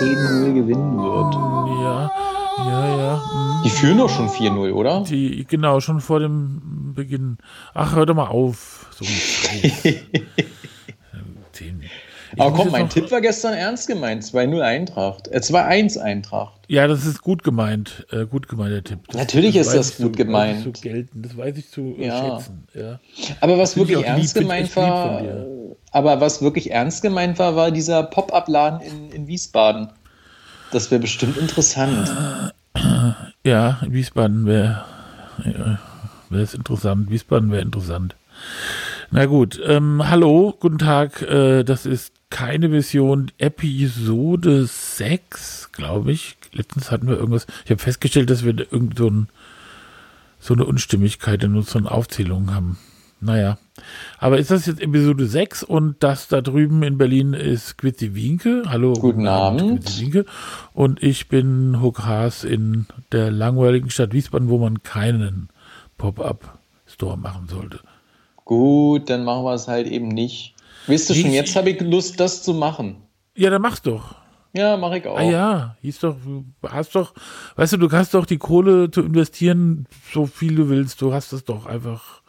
weil Eintracht heute 10-0 gewinnen wird. Ja, ja, ja. hm. Die führen doch schon 4-0, oder? Die, genau, schon vor dem Beginn. Ach, hör doch mal auf. So Ich Aber komm, mein Tipp war gestern ernst gemeint. 2-0 Eintracht. Äh, 2-1 Eintracht. Ja, das ist gut gemeint. Äh, gut gemeint, der Tipp. Das, Natürlich ist weiß das gut zu, gemeint. Weiß ich zu gelten. Das weiß ich zu äh, Ja. schätzen. Ja. Aber was ich wirklich lieb, ernst gemeint lieb von war, dir. Aber was wirklich ernst gemeint war, war dieser Pop-Up-Laden in, in Wiesbaden. Das wäre bestimmt interessant. Ja, Wiesbaden wäre wär es interessant. Wiesbaden wäre interessant. Na gut, ähm, hallo, guten Tag. Äh, das ist keine Vision Episode 6, glaube ich. Letztens hatten wir irgendwas. Ich habe festgestellt, dass wir irgend so, ein, so eine Unstimmigkeit in unseren Aufzählungen haben. Naja. Aber ist das jetzt Episode 6 und das da drüben in Berlin ist Quitzi Winke. Hallo. Guten Abend. Quitzi Winke. Und ich bin Huck Haas in der langweiligen Stadt Wiesbaden, wo man keinen Pop-Up-Store machen sollte. Gut, dann machen wir es halt eben nicht. Weißt du schon, jetzt habe ich Lust, das zu machen. Ja, dann mach's doch. Ja, mache ich auch. Ah ja, hieß doch, du hast doch, weißt du, du hast doch die Kohle zu investieren, so viel du willst. Du hast das doch einfach.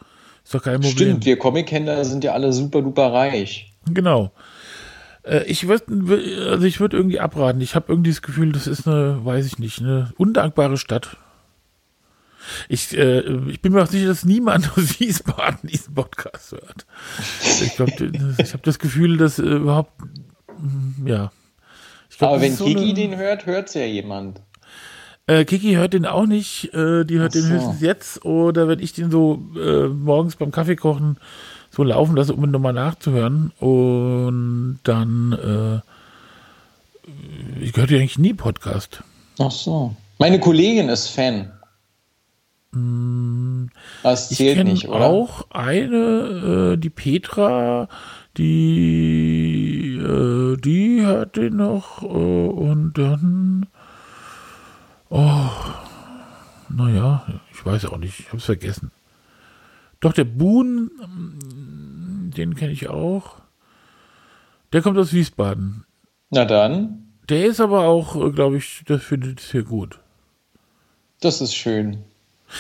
Ist doch kein Problem. Stimmt, wir Comic-Händler sind ja alle super duper reich. Genau. Äh, Ich würde, also ich würde irgendwie abraten. Ich habe irgendwie das Gefühl, das ist eine, weiß ich nicht, eine undankbare Stadt. Ich, äh, ich bin mir auch sicher, dass niemand aus Wiesbaden diesen Podcast hört. Ich glaube, ich habe das Gefühl, dass äh, überhaupt, ja. Glaub, Aber wenn so Kiki eine- den hört, hört es ja jemand. Äh, Kiki hört den auch nicht. Äh, die hört Ach den so. höchstens jetzt. Oder wenn ich den so äh, morgens beim Kaffee kochen so laufen lasse, um ihn nochmal nachzuhören. Und dann äh, ich höre ja eigentlich nie Podcast. Ach so. Meine Kollegin ist Fan. Das Mm, Ich zählt kenne nicht, oder? auch eine, äh, die Petra, die, äh, die hört den noch. Und dann, oh, naja, ich weiß auch nicht, ich habe es vergessen. Doch, der Boon, mm, den kenne ich auch. Der kommt aus Wiesbaden. Na dann, Der ist aber auch, glaube ich, das findet es hier gut. das ist schön.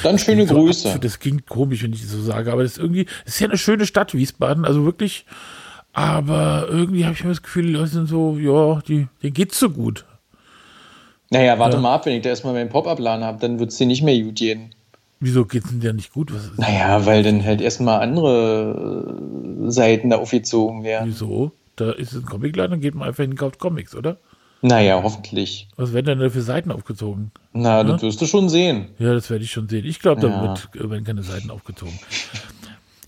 Dann schöne so Grüße. abzu- Das klingt komisch, wenn ich das so sage, aber das ist irgendwie, das ist ja eine schöne Stadt, Wiesbaden, also wirklich. Aber irgendwie habe ich immer das Gefühl, die Leute sind so, ja, die, denen geht's so gut. Naja, warte Ja. mal ab, wenn ich da erstmal meinen Pop-Up-Laden habe, dann wird es dir nicht mehr gut gehen. Wieso geht's denn ja nicht gut? Was Naja, weil dann halt erstmal andere äh, Seiten da aufgezogen werden. Wieso? Da ist ein Comicladen, dann geht man einfach hin und kauft Comics, oder? Naja, hoffentlich. Was werden denn da für Seiten aufgezogen? Na, das wirst du schon sehen. Ja, das werde ich schon sehen. Ich glaube, da Ja. wird, äh, werden keine Seiten aufgezogen.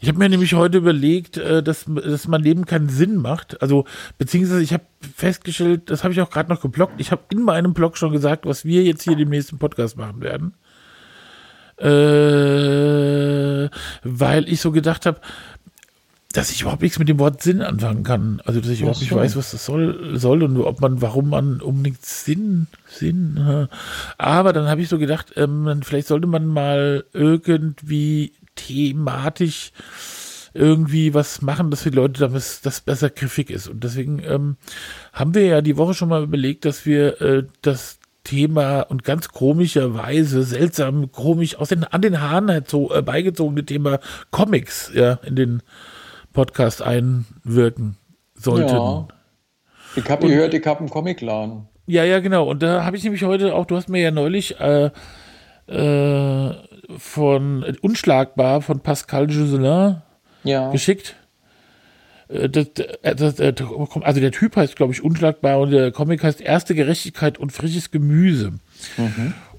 Ich habe mir nämlich heute überlegt, äh, dass, dass mein Leben keinen Sinn macht. Also, beziehungsweise ich habe festgestellt, das habe ich auch gerade noch geblockt. Ich habe in meinem Blog schon gesagt, was wir jetzt hier im nächsten Podcast machen werden. Äh, weil ich so gedacht habe, dass ich überhaupt nichts mit dem Wort Sinn anfangen kann. Also, dass ich überhaupt nicht weiß, was das soll, soll und ob man, warum man unbedingt Sinn, Sinn. Aber dann habe ich so gedacht, ähm, vielleicht sollte man mal irgendwie thematisch irgendwie was machen, dass die Leute damit das besser griffig ist. Und deswegen ähm, haben wir ja die Woche schon mal überlegt, dass wir äh, das Thema und ganz komischerweise, seltsam komisch aus den, an den Haaren herzo- äh, beigezogene Thema Comics ja, in den Podcast einwirken sollten. Ja. Ich habe gehört, ich habe einen Comicladen. Ja, ja, genau. Und da habe ich nämlich heute auch, du hast mir ja neulich äh, äh, von Unschlagbar von Pascal Giselin Ja. geschickt. Äh, Das, äh, das, äh, also der Typ heißt, glaube ich, Unschlagbar und der Comic heißt Erste Gerechtigkeit und frisches Gemüse.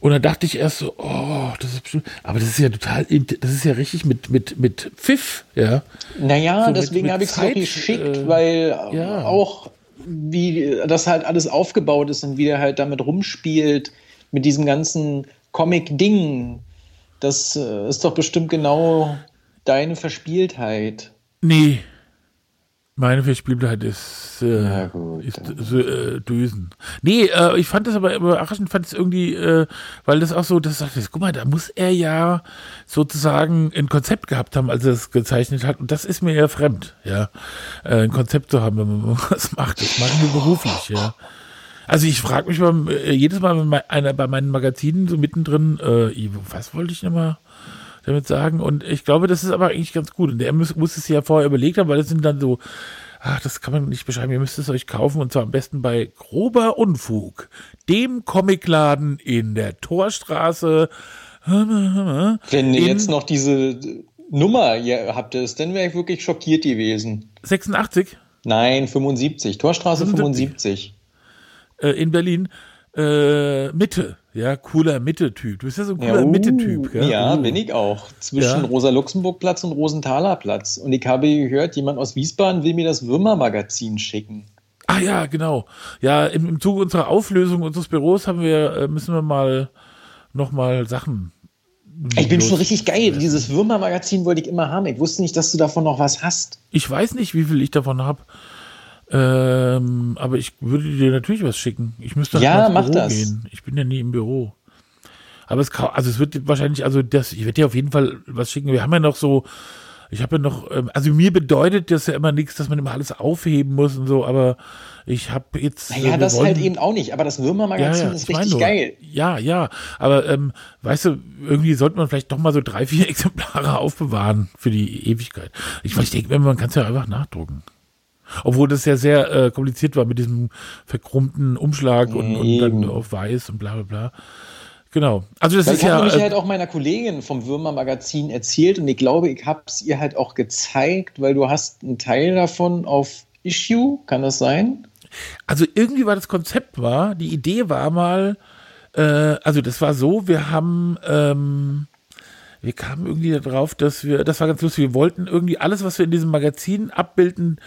Und dann dachte ich erst so, oh, das ist bestimmt, aber das ist ja total, das ist ja richtig mit, mit, mit Pfiff, ja. Naja, So deswegen habe ich es auch geschickt, äh, weil ja. auch wie das halt alles aufgebaut ist und wie der halt damit rumspielt, mit diesem ganzen Comic-Ding. Das äh, ist doch bestimmt genau deine Verspieltheit. Nee. Meine Verspieltheit ist, äh, ja, gut, ist äh, Dösen. Nee, äh, ich fand das aber überraschend, fand es irgendwie, äh, weil das auch so, das sagt, guck mal, da muss er ja sozusagen ein Konzept gehabt haben, als er es gezeichnet hat. Und das ist mir ja fremd, ja. Äh, ein Konzept zu haben, wenn man was macht. Das machen wir beruflich, ja. Also ich frage mich beim, äh, jedes Mal bei, einer, bei meinen Magazinen so mittendrin, äh, was wollte ich nochmal? damit sagen. Und ich glaube, das ist aber eigentlich ganz gut. Und er muss, muss es ja vorher überlegt haben, weil das sind dann so, ach, das kann man nicht beschreiben, ihr müsst es euch kaufen und zwar am besten bei Grober Unfug, dem Comicladen in der Torstraße. Wenn ihr jetzt noch diese Nummer ihr habt es, dann wäre ich wirklich schockiert gewesen. 86? Nein, 75. Torstraße 75. 75. Äh, in Berlin. Äh, Mitte. Ja, cooler Mitte-Typ. Du bist ja so ein cooler ja, uh, Mitte-Typ. Ja, ja uh. bin ich auch. Zwischen ja. Rosa-Luxemburg-Platz und Rosenthaler-Platz. Und ich habe gehört, jemand aus Wiesbaden will mir das Würmer-Magazin schicken. Ah ja, genau. Ja, im, im Zuge unserer Auflösung unseres Büros haben wir, äh, müssen wir mal nochmal Sachen. Ich bin schon richtig geil. Dieses Würmer-Magazin wollte ich immer haben. Ich wusste nicht, dass du davon noch was hast. Ich weiß nicht, wie viel ich davon habe. Ähm, aber ich würde dir natürlich was schicken. Ich müsste halt ja, ins Büro das. gehen. Ich bin ja nie im Büro. Aber es, also es wird wahrscheinlich, also das, ich werde dir auf jeden Fall was schicken. Wir haben ja noch so, ich habe ja noch, ähm, also mir bedeutet das ja immer nichts, dass man immer alles aufheben muss und so, aber ich habe jetzt. Naja, das wollen, halt eben auch nicht, aber das Würmer-Magazin ja, ja, ist richtig geil. Ja, ja, aber ähm, weißt du, irgendwie sollte man vielleicht doch mal so drei, vier Exemplare aufbewahren für die Ewigkeit. Ich, ich denke, man kann es ja einfach nachdrucken. Obwohl das ja sehr äh, kompliziert war mit diesem verkrummten Umschlag und, und, dann auf weiß und bla bla bla. Genau. Also das Weil ist ich ja. Ich habe äh, halt auch meiner Kollegin vom Würmer Magazin erzählt und ich glaube, ich habe es ihr halt auch gezeigt, weil du hast einen Teil davon auf Issue, kann das sein? Also irgendwie war das Konzept war, die Idee war mal, äh, also das war so, wir haben ähm, wir kamen irgendwie darauf, dass wir, das war ganz lustig, wir wollten irgendwie alles, was wir in diesem Magazin abbilden,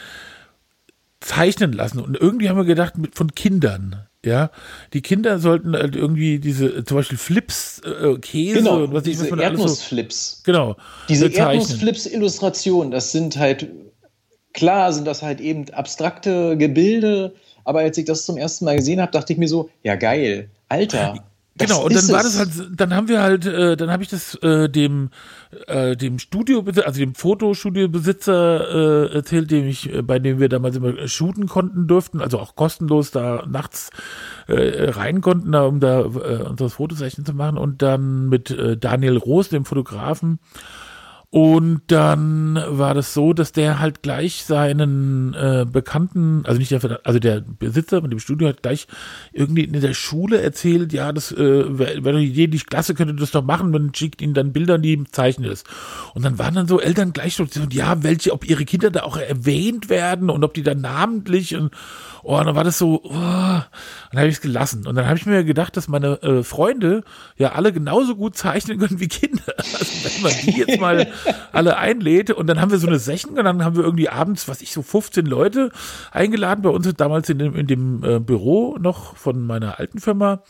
zeichnen lassen. Und irgendwie haben wir gedacht, mit, von Kindern. Ja, die Kinder sollten halt irgendwie diese, zum Beispiel Flips, äh, Käse genau, und was ich diese Erdnussflips. So, genau. Diese Erdnussflips-Illustrationen, das sind halt, klar sind das halt eben abstrakte Gebilde, aber als ich das zum ersten Mal gesehen habe, dachte ich mir so, ja geil, Alter. Genau, und dann war das halt, dann haben wir halt, äh, dann habe ich das äh, dem, äh, dem Studio, also dem Fotostudiobesitzer äh, erzählt, dem ich, äh, bei dem wir damals immer shooten konnten durften, also auch kostenlos da nachts äh, rein konnten, da, um da äh, unser Fotozeichen zu machen. Und dann mit äh, Daniel Roos, dem Fotografen, und dann war das so, dass der halt gleich seinen äh, Bekannten, also nicht der, also der Besitzer mit dem Studio hat gleich irgendwie in der Schule erzählt, ja, das äh, wäre Idee, die Klasse könnte das doch machen, man schickt ihnen dann Bilder, die zeichnen es. Und dann waren dann so Eltern gleich so, ja, welche, ob ihre Kinder da auch erwähnt werden und ob die dann namentlich und Oh, dann war das so, oh, dann habe ich es gelassen. Und dann habe ich mir gedacht, dass meine äh, Freunde ja alle genauso gut zeichnen können wie Kinder. Also wenn man die jetzt mal alle einlädt und dann haben wir so eine Session und dann haben wir irgendwie abends, was ich so 15 Leute eingeladen bei uns damals in dem, in dem äh, Büro noch von meiner alten Firma.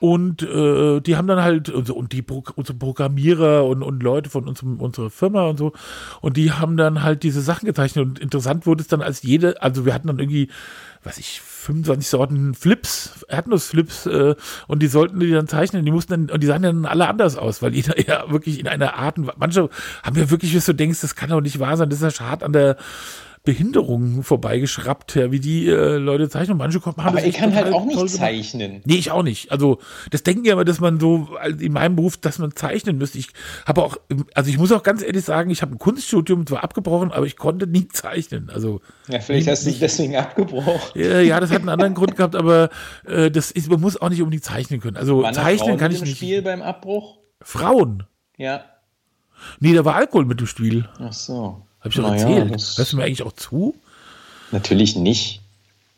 Und äh, die haben dann halt, und, und die unsere Programmierer und, und Leute von unserem, unserer Firma und so, und die haben dann halt diese Sachen gezeichnet. Und interessant wurde es dann als jede, also wir hatten dann irgendwie was ich, 25 Sorten Flips, Erdnussflips, äh, und die sollten die dann zeichnen, die mussten dann, und die sahen dann alle anders aus, weil jeder ja wirklich in einer Art, manche haben ja wirklich, wie du denkst, das kann doch nicht wahr sein, das ist ja schade an der, Behinderungen vorbeigeschraubt, ja, wie die äh, Leute zeichnen. Manche haben Aber ich kann halt auch nicht zeichnen. Nee, ich auch nicht. Also, das denken ja immer, dass man so in meinem Beruf, dass man zeichnen müsste. Ich habe auch, also ich muss auch ganz ehrlich sagen, ich habe ein Kunststudium zwar abgebrochen, aber ich konnte nie zeichnen. Also ja, vielleicht nie, hast du dich deswegen abgebrochen. Ja, ja, das hat einen anderen Grund gehabt, aber äh, das ist, man muss auch nicht unbedingt zeichnen können. Also Waren zeichnen Frauen kann ich nicht. Spiel beim Abbruch? Frauen? Ja. Nee, da war Alkohol mit dem Spiel. Ach so. Habe ich doch naja, erzählt. Hörst du mir eigentlich auch zu? Natürlich nicht.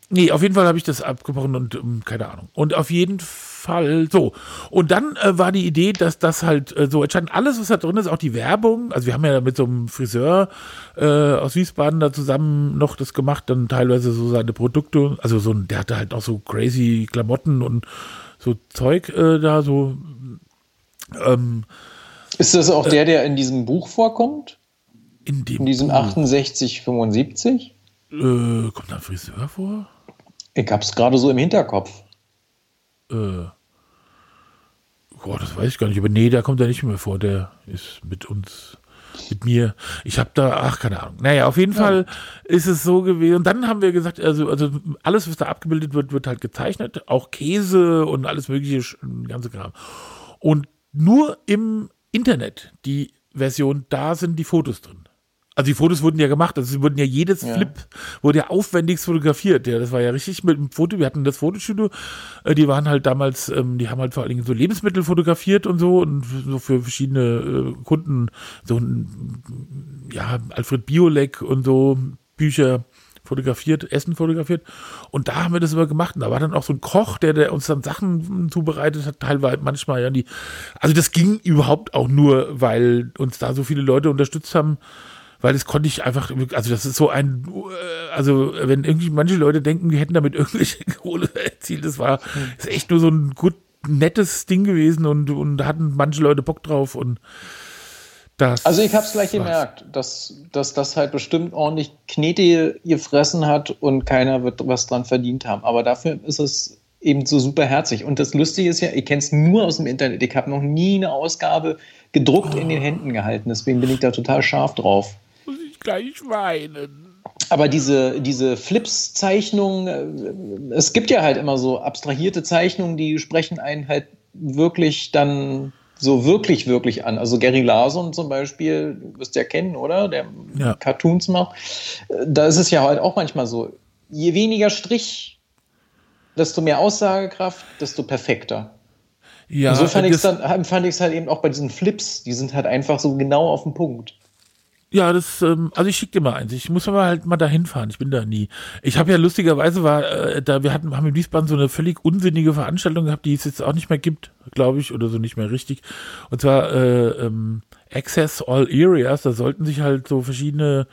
Nee, auf jeden Fall habe ich das abgebrochen und um, keine Ahnung. Und auf jeden Fall so. Und dann äh, war die Idee, dass das halt äh, so entscheidend alles, was da drin ist, auch die Werbung. Also wir haben ja mit so einem Friseur äh, aus Wiesbaden da zusammen noch das gemacht, dann teilweise so seine Produkte. Also so ein, der hatte halt auch so crazy Klamotten und so Zeug äh, da so. Ähm, ist das auch der, der in diesem Buch vorkommt? In, dem in diesem 68, 75? Äh, kommt da ein Friseur vor? Ich hab's gerade so im Hinterkopf. Äh. Boah, das weiß ich gar nicht. Aber nee, da kommt er nicht mehr vor. Der ist mit uns, mit mir. Ich habe da, ach, keine Ahnung. Naja, auf jeden ja. Fall ist es so gewesen. Und dann haben wir gesagt, also, also alles, was da abgebildet wird, wird halt gezeichnet. Auch Käse und alles mögliche, ganze Kram. Und nur im Internet, die Version, da sind die Fotos drin. Also die Fotos wurden ja gemacht, also sie wurden ja jedes ja. Flip wurde ja aufwendigst fotografiert. Ja, das war ja richtig mit dem Foto. Wir hatten das Fotostudio, äh, die waren halt damals, ähm, die haben halt vor allen Dingen so Lebensmittel fotografiert und so und so für verschiedene äh, Kunden so ein, ja Alfred Biolek und so Bücher fotografiert, Essen fotografiert. Und da haben wir das immer gemacht. Und da war dann auch so ein Koch, der, der uns dann Sachen zubereitet hat, teilweise manchmal ja die. Also das ging überhaupt auch nur, weil uns da so viele Leute unterstützt haben weil das konnte ich einfach, also das ist so ein, also wenn irgendwie manche Leute denken, die hätten damit irgendwelche Kohle erzielt, das war das ist echt nur so ein gut nettes Ding gewesen und, und da hatten manche Leute Bock drauf und das also ich habe es gleich gemerkt, dass, dass das halt bestimmt ordentlich Knete gefressen hat und keiner wird was dran verdient haben. Aber dafür ist es eben so super herzig. Und das Lustige ist ja, ich kenne es nur aus dem Internet. Ich habe noch nie eine Ausgabe gedruckt oh. in den Händen gehalten. Deswegen bin ich da total scharf drauf gleich weinen. Aber diese, diese Flips-Zeichnungen, äh, es gibt ja halt immer so abstrahierte Zeichnungen, die sprechen einen halt wirklich dann so wirklich, wirklich an. Also Gary Larson zum Beispiel, du wirst ja kennen, oder? Der ja. Cartoons macht. Da ist es ja halt auch manchmal so, je weniger Strich, desto mehr Aussagekraft, desto perfekter. Ja, Und so fand ich es dann, fand ich es halt eben auch bei diesen Flips, die sind halt einfach so genau auf den Punkt. Ja, das, ähm, also ich schicke dir mal eins. Ich muss aber halt mal dahin fahren. Ich bin da nie. Ich habe ja lustigerweise war, äh, da wir hatten, haben in Wiesbaden so eine völlig unsinnige Veranstaltung gehabt, die es jetzt auch nicht mehr gibt, glaube ich, oder so nicht mehr richtig. Und zwar äh, ähm, Access All Areas. Da sollten sich halt so verschiedene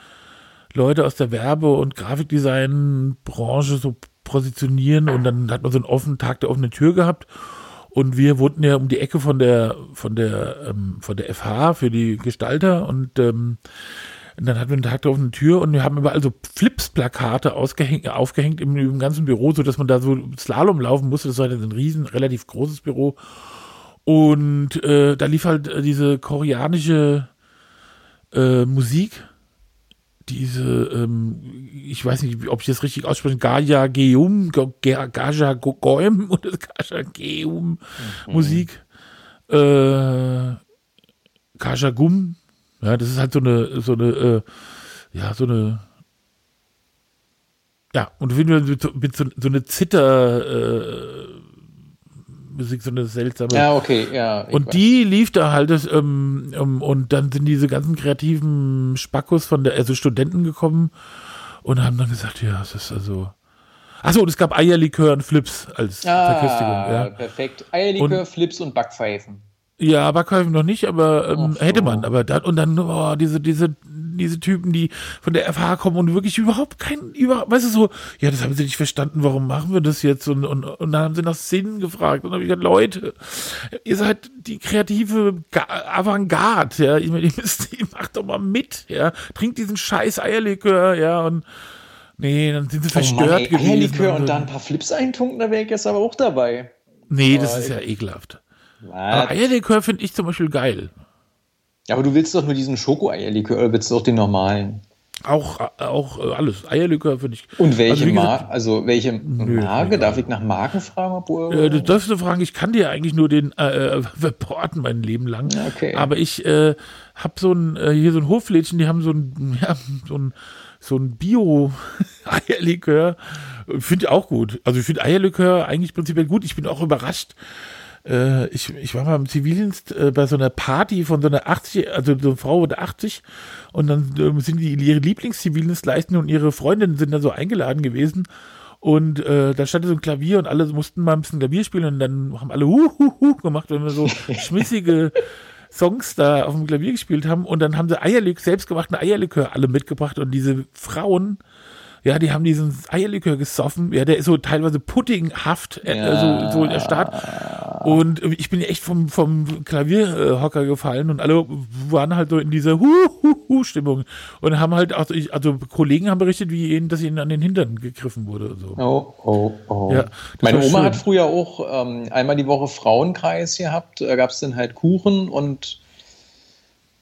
Leute aus der Werbe- und Grafikdesign-Branche so positionieren und dann hat man so einen offenen Tag der offenen Tür gehabt. Und wir wohnten ja um die Ecke von der, von der, ähm, von der FH für die Gestalter und ähm, und dann hatten wir einen Tag drauf eine Tür und wir haben überall so Flips-Plakate aufgehängt im, im, ganzen Büro, so dass man da so Slalom laufen musste. Das war ein riesen, relativ großes Büro. Und äh, da lief halt diese koreanische äh, Musik diese, ähm, ich weiß nicht, ob ich das richtig ausspreche, Gaja Geum, Gaja Goem oder Gaja Geum mhm. Musik. Äh, Gaja Gum. Ja, das ist halt so eine, so eine, äh, ja, so eine, ja, und wenn wir mit, mit so, so eine Zitter, äh, Musik, so eine seltsame. Ja, okay, ja. Und weiß. die lief da halt, das, ähm, ähm, und dann sind diese ganzen kreativen Spackos von der, also Studenten gekommen und haben dann gesagt, ja, es ist also. Achso, und es gab Eierlikör und Flips als ah, Verköstigung. Ja, perfekt. Eierlikör, und, Flips und Backpfeifen. Ja, Backpfeifen noch nicht, aber ähm, so. hätte man. Aber dann, und dann, oh, diese, diese diese Typen, die von der FH kommen und wirklich überhaupt kein, über, weißt du so, ja, das haben sie nicht verstanden, warum machen wir das jetzt? Und, und, und dann haben sie nach Sinn gefragt und dann habe ich gesagt, Leute, ihr seid die kreative Avantgarde, ja, ihr, ihr müsst, ihr macht doch mal mit, ja, trinkt diesen scheiß Eierlikör, ja, und nee, dann sind sie oh verstört Mann, ey, gewesen. Eierlikör und, und dann ein paar Flips eintunken, da wäre ich jetzt aber auch dabei. Nee, das ist ja ekelhaft. Aber Eierlikör finde ich zum Beispiel geil. Aber du willst doch nur diesen Schoko-Eierlikör oder willst du auch den normalen? Auch, auch äh, alles. Eierlikör finde ich. Und welche, also, gesagt, also welche nö, Marke? Darf ich nach Marken fragen? Ob äh, du darfst du fragen, ich kann dir eigentlich nur den äh, reporten mein Leben lang. Okay. Aber ich äh, habe so ein, äh, hier so ein Hoflädchen, die haben so ein, ja, so ein, so ein Bio-Eierlikör. Finde ich auch gut. Also ich finde Eierlikör eigentlich prinzipiell gut. Ich bin auch überrascht, äh, ich, ich war mal im Zivildienst äh, bei so einer Party von so einer 80, also so eine Frau wurde 80 und dann äh, sind die ihre Lieblingszivildienstleistenden und ihre Freundinnen sind da so eingeladen gewesen. Und äh, da stand so ein Klavier und alle mussten mal ein bisschen Klavier spielen und dann haben alle hu, hu, hu gemacht, wenn wir so schmissige Songs da auf dem Klavier gespielt haben. Und dann haben sie Eierlikör, selbstgemachten Eierlikör alle mitgebracht und diese Frauen, ja, die haben diesen Eierlikör gesoffen. Ja, der ist so teilweise puddinghaft, äh, ja. so, so der Start. Und ich bin echt vom, vom Klavierhocker gefallen und alle waren halt so in dieser Hu-Hu-Hu-Stimmung und haben halt, also, ich, also Kollegen haben berichtet, wie ihnen, dass ihnen an den Hintern gegriffen wurde. So. Oh, oh, oh. Ja, Meine Oma schön. hat früher auch ähm, einmal die Woche Frauenkreis gehabt. Da gab es dann halt Kuchen und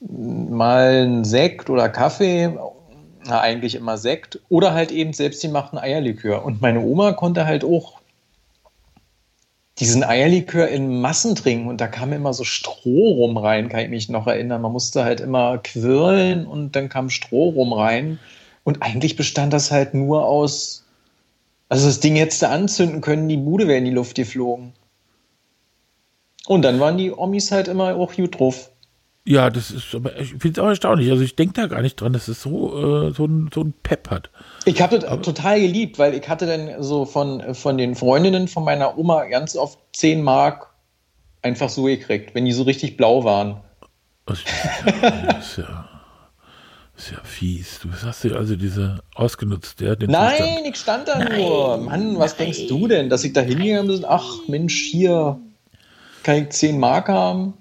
mal ein Sekt oder Kaffee na, eigentlich immer Sekt oder halt eben selbst die machten Eierlikör. Und meine Oma konnte halt auch diesen Eierlikör in Massen trinken und da kam immer so Stroh rum rein, kann ich mich noch erinnern. Man musste halt immer quirlen und dann kam Stroh rum rein. Und eigentlich bestand das halt nur aus, also das Ding hättest du anzünden können, die Bude wäre in die Luft geflogen. Und dann waren die Omis halt immer auch gut drauf. Ja, das ist, aber ich finde es auch erstaunlich. Also ich denke da gar nicht dran, dass es so, äh, so, ein, so ein Pep hat. Ich habe das total geliebt, weil ich hatte dann so von, von den Freundinnen von meiner Oma ganz oft 10 Mark einfach so gekriegt, wenn die so richtig blau waren. Das ist ja, das ist ja, das ist ja fies. Du hast dir also diese ausgenutzt, ja? Den Nein, Zustand. ich stand da Nein, nur. Mann, was Nein. denkst du denn, dass ich da hingegangen bin? Ach Mensch, hier kann ich 10 Mark haben?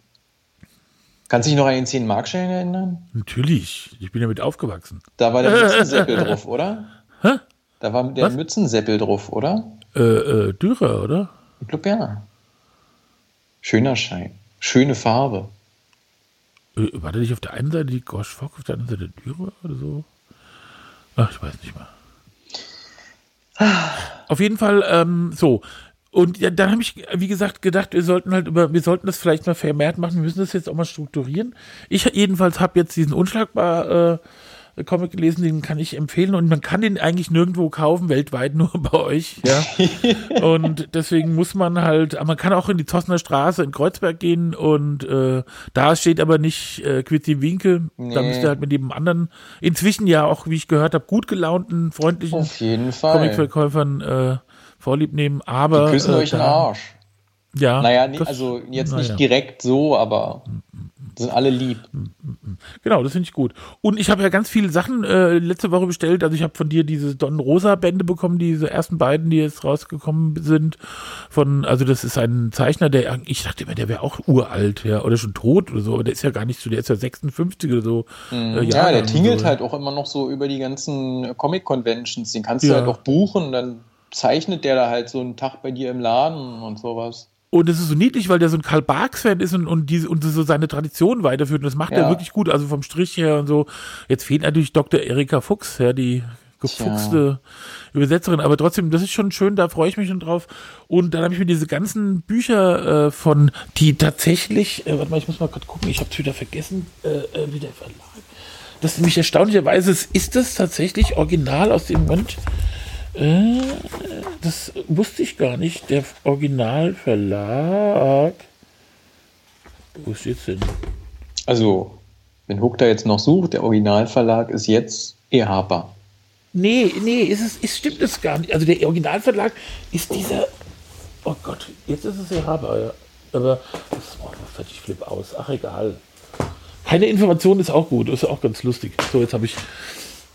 Kannst du dich noch an den 10 Markschein erinnern? Natürlich, ich bin damit aufgewachsen. Da war der Mützenseppel drauf, oder? Hä? Da war der Was? Mützenseppel drauf, oder? Äh, äh, Dürer, oder? Ich glaube ja. Schöner Schein. Schöne Farbe. Äh, war der nicht auf der einen Seite die Gosh Fock, auf der anderen Seite Dürer oder so? Ach, ich weiß nicht mehr. Auf jeden Fall, ähm, so, und ja, dann habe ich, wie gesagt, gedacht, wir sollten halt über, wir sollten das vielleicht mal vermehrt machen, wir müssen das jetzt auch mal strukturieren. Ich jedenfalls habe jetzt diesen unschlagbar äh, Comic gelesen, den kann ich empfehlen und man kann den eigentlich nirgendwo kaufen, weltweit, nur bei euch, ja. und deswegen muss man halt, man kann auch in die Zossener Straße in Kreuzberg gehen und äh, da steht aber nicht äh, Quitty Winkel, nee. da müsst ihr halt mit jedem anderen, inzwischen ja auch, wie ich gehört habe, gut gelaunten, freundlichen Comicverkäufern äh, vorlieb nehmen, aber. Die küssen äh, euch den Arsch. Ja. Naja, das, also jetzt nicht direkt so, aber sind alle lieb. Genau, das finde ich gut. Und ich habe ja ganz viele Sachen äh, letzte Woche bestellt. Also ich habe von dir diese Don Rosa Bände bekommen, diese ersten beiden, die jetzt rausgekommen sind. Von, also das ist ein Zeichner, der, ich dachte immer, der wäre auch uralt, ja, oder schon tot oder so, aber der ist ja gar nicht so, der ist ja 56 oder so. Mhm. Äh, ja, der tingelt so. halt auch immer noch so über die ganzen Comic-Conventions. Den kannst du ja. halt auch buchen, dann zeichnet der da halt so einen Tag bei dir im Laden und sowas. Und es ist so niedlich, weil der so ein Karl Barks-Fan ist und, und, diese, und so seine Tradition weiterführt. Und das macht ja. er wirklich gut, also vom Strich her und so. Jetzt fehlt natürlich Dr. Erika Fuchs, ja, die gefuchste Tja. Übersetzerin. Aber trotzdem, das ist schon schön, da freue ich mich schon drauf. Und dann habe ich mir diese ganzen Bücher äh, von, die tatsächlich, äh, warte mal, ich muss mal kurz gucken, ich habe es wieder vergessen, äh, äh, wie der Verlag. Das ist nämlich erstaunlicherweise, ist das tatsächlich original aus dem Moment äh, das wusste ich gar nicht. Der Originalverlag. Wo ist jetzt denn? Also, wenn Hook da jetzt noch sucht, der Originalverlag ist jetzt Ehapa. Nee, nee, ist es, ist, stimmt es gar nicht. Also der Originalverlag ist dieser. Oh Gott, jetzt ist es Ehapa, ja. Aber das, oh, das ich flip aus. Ach, egal. Keine Information ist auch gut, ist auch ganz lustig. So, jetzt habe ich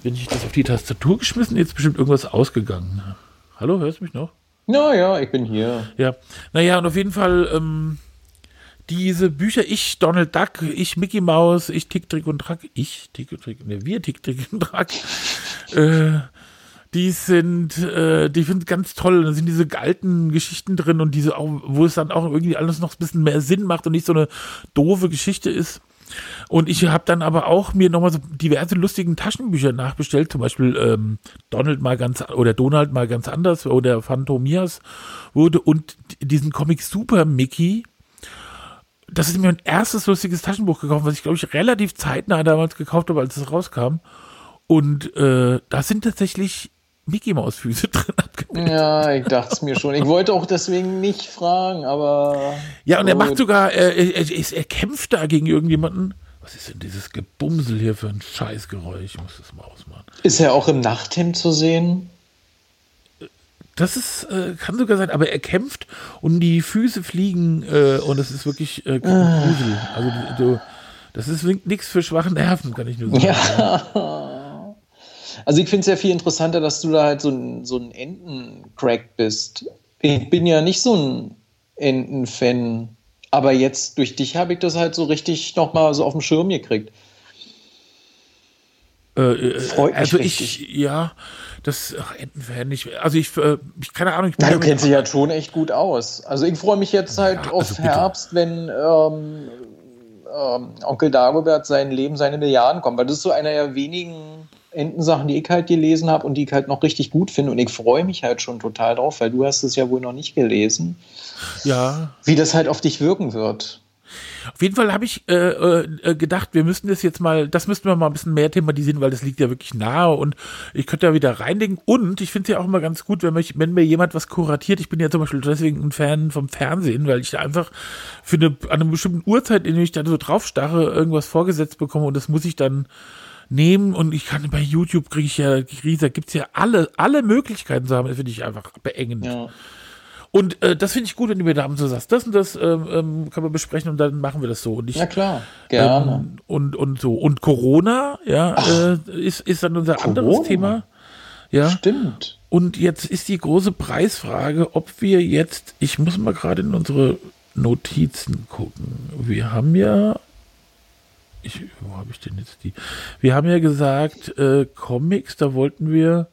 wenn ich das auf die Tastatur geschmissen, jetzt bestimmt irgendwas ausgegangen. Hallo, hörst du mich noch? Ja, ja, ich bin hier. Ja, naja, und auf jeden Fall ähm, diese Bücher, ich Donald Duck, ich Mickey Mouse, ich Tick, Trick und Track, ich Tick und Trick, ne, wir Tick, Trick und Track, äh, die sind, äh, die finde ich ganz toll. Da sind diese alten Geschichten drin und diese auch, wo es dann auch irgendwie alles noch ein bisschen mehr Sinn macht und nicht so eine doofe Geschichte ist. Und ich habe dann aber auch mir nochmal so diverse lustigen Taschenbücher nachbestellt, zum Beispiel ähm, Donald mal ganz oder Donald mal ganz anders oder Phantomias wurde und diesen Comic Super Mickey. Das ist mir mein erstes lustiges Taschenbuch gekauft, was ich glaube ich relativ zeitnah damals gekauft habe, als es rauskam. Und äh, da sind tatsächlich Mickey Maus Füße drin abgebildet. Ja, ich dachte es mir schon. Ich wollte auch deswegen nicht fragen, aber. Ja, und er macht sogar, er, er, er, kämpft da gegen irgendjemanden. Was ist denn dieses Gebumsel hier für ein Scheißgeräusch? Ich muss das mal ausmachen. Ist er auch im Nachthemd zu sehen? Das ist, äh, kann sogar sein, aber er kämpft und die Füße fliegen äh, und das ist wirklich äh, Grusel. Also du, das ist nichts für schwache Nerven, kann ich nur sagen. Ja. Also ich finde es ja viel interessanter, dass du da halt so ein, so ein Entencrack bist. Ich bin ja nicht so ein Entenfan. Aber jetzt durch dich habe ich das halt so richtig nochmal so auf dem Schirm gekriegt. Äh, äh, Freut mich also richtig. ich, ja, das ach, Entenfan nicht. Also ich, äh, ich keine Ahnung. Ich Na, du kennst dich ja schon echt gut aus. Also ich freue mich jetzt halt ja, auf also Herbst, wenn ähm, ähm, Onkel Dagobert sein Leben, seine Milliarden kommen, weil das ist so einer der wenigen Entensachen, die ich halt gelesen habe und die ich halt noch richtig gut finde. Und ich freue mich halt schon total drauf, weil du hast es ja wohl noch nicht gelesen. Ja. Wie das halt auf dich wirken wird. Auf jeden Fall habe ich äh, äh, gedacht, wir müssten das jetzt mal, das müssten wir mal ein bisschen mehr thematisieren, weil das liegt ja wirklich nahe und ich könnte da wieder reinlegen. Und ich finde es ja auch immer ganz gut, wenn, mich, wenn mir jemand was kuratiert. Ich bin ja zum Beispiel deswegen ein Fan vom Fernsehen, weil ich da einfach für eine, an einer bestimmten Uhrzeit, in der ich da so draufstarre, irgendwas vorgesetzt bekomme und das muss ich dann nehmen und ich kann bei YouTube kriege ich ja, da gibt es ja alle, alle Möglichkeiten zu haben, finde ich einfach beengend. Ja. Und äh, das finde ich gut, wenn du mir da abends so sagst, das und das ähm, ähm, kann man besprechen und dann machen wir das so. Und ich, ja klar, gerne. Ähm, und, und so. Und Corona, ja, äh, ist, ist dann unser Corona. anderes Thema. Ja. Stimmt. Und jetzt ist die große Preisfrage, ob wir jetzt, ich muss mal gerade in unsere Notizen gucken. Wir haben ja, ich, wo habe ich denn jetzt die? Wir haben ja gesagt, äh, Comics, da wollten wir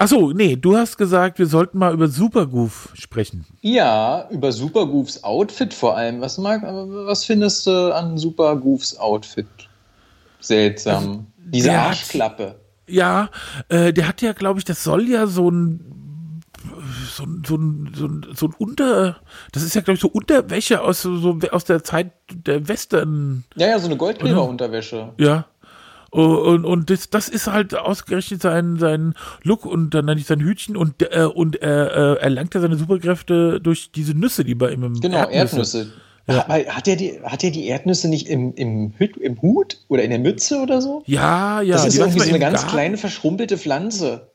Achso, nee, du hast gesagt, wir sollten mal über Supergoof sprechen. Ja, über Supergoofs Outfit vor allem. Was, mag, was findest du an Supergoofs Outfit? Seltsam. Also, Diese Arschklappe. ja, äh, der hat ja, glaube ich, das soll ja so ein so, so, so, so ein Unter, das ist ja, glaube ich, so Unterwäsche aus, so, aus der Zeit der Western. Ja, ja, so eine Goldgräber-Unterwäsche. Ja. Und, und das, das ist halt ausgerechnet sein, sein Look und dann nenne ich sein Hütchen und, äh, und er äh, erlangt ja seine Superkräfte durch diese Nüsse, die bei ihm im Genau, Erdnüsse. Erdnüsse. Ja. Hat, er die, hat er die Erdnüsse nicht im, im, im Hut oder in der Mütze oder so? Ja, ja. Das ist irgendwie so eine ganz Garten. kleine, verschrumpelte Pflanze.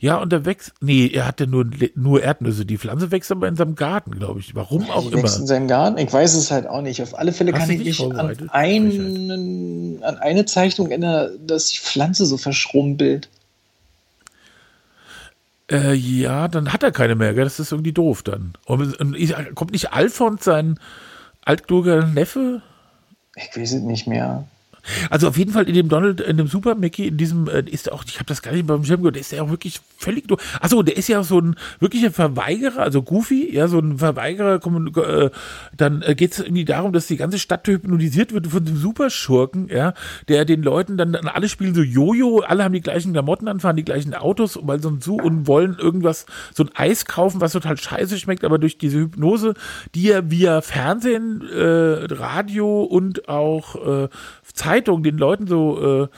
Ja, und er wächst. Nee, er hat ja nur, nur Erdnüsse. Die Pflanze wächst aber in seinem Garten, glaube ich. Warum ja, auch immer. Wächst in seinem Garten? Ich weiß es halt auch nicht. Auf alle Fälle Hast kann ich mich an, einen, an eine Zeichnung erinnern, dass die Pflanze so verschrumpelt. Äh, ja, dann hat er keine mehr, gell? Das ist irgendwie doof dann. Und, und kommt nicht Alfons, sein altkluger Neffe? Ich weiß es nicht mehr. Also auf jeden Fall in dem Donald, in dem Super Mickey, in diesem, äh, ist auch, ich habe das gar nicht beim Schirm gehört, der ist ja auch wirklich völlig durch. Achso, der ist ja auch so ein wirklicher Verweigerer, also Goofy, ja, so ein Verweigerer, äh, dann äh, geht es irgendwie darum, dass die ganze Stadt hypnotisiert wird von einem Superschurken, ja, der den Leuten dann, dann alle spielen so Jojo, alle haben die gleichen Klamotten an, fahren die gleichen Autos, weil so ein Zoo und wollen irgendwas, so ein Eis kaufen, was total scheiße schmeckt, aber durch diese Hypnose, die er via Fernsehen, äh, Radio und auch äh, Zeitung den Leuten so äh,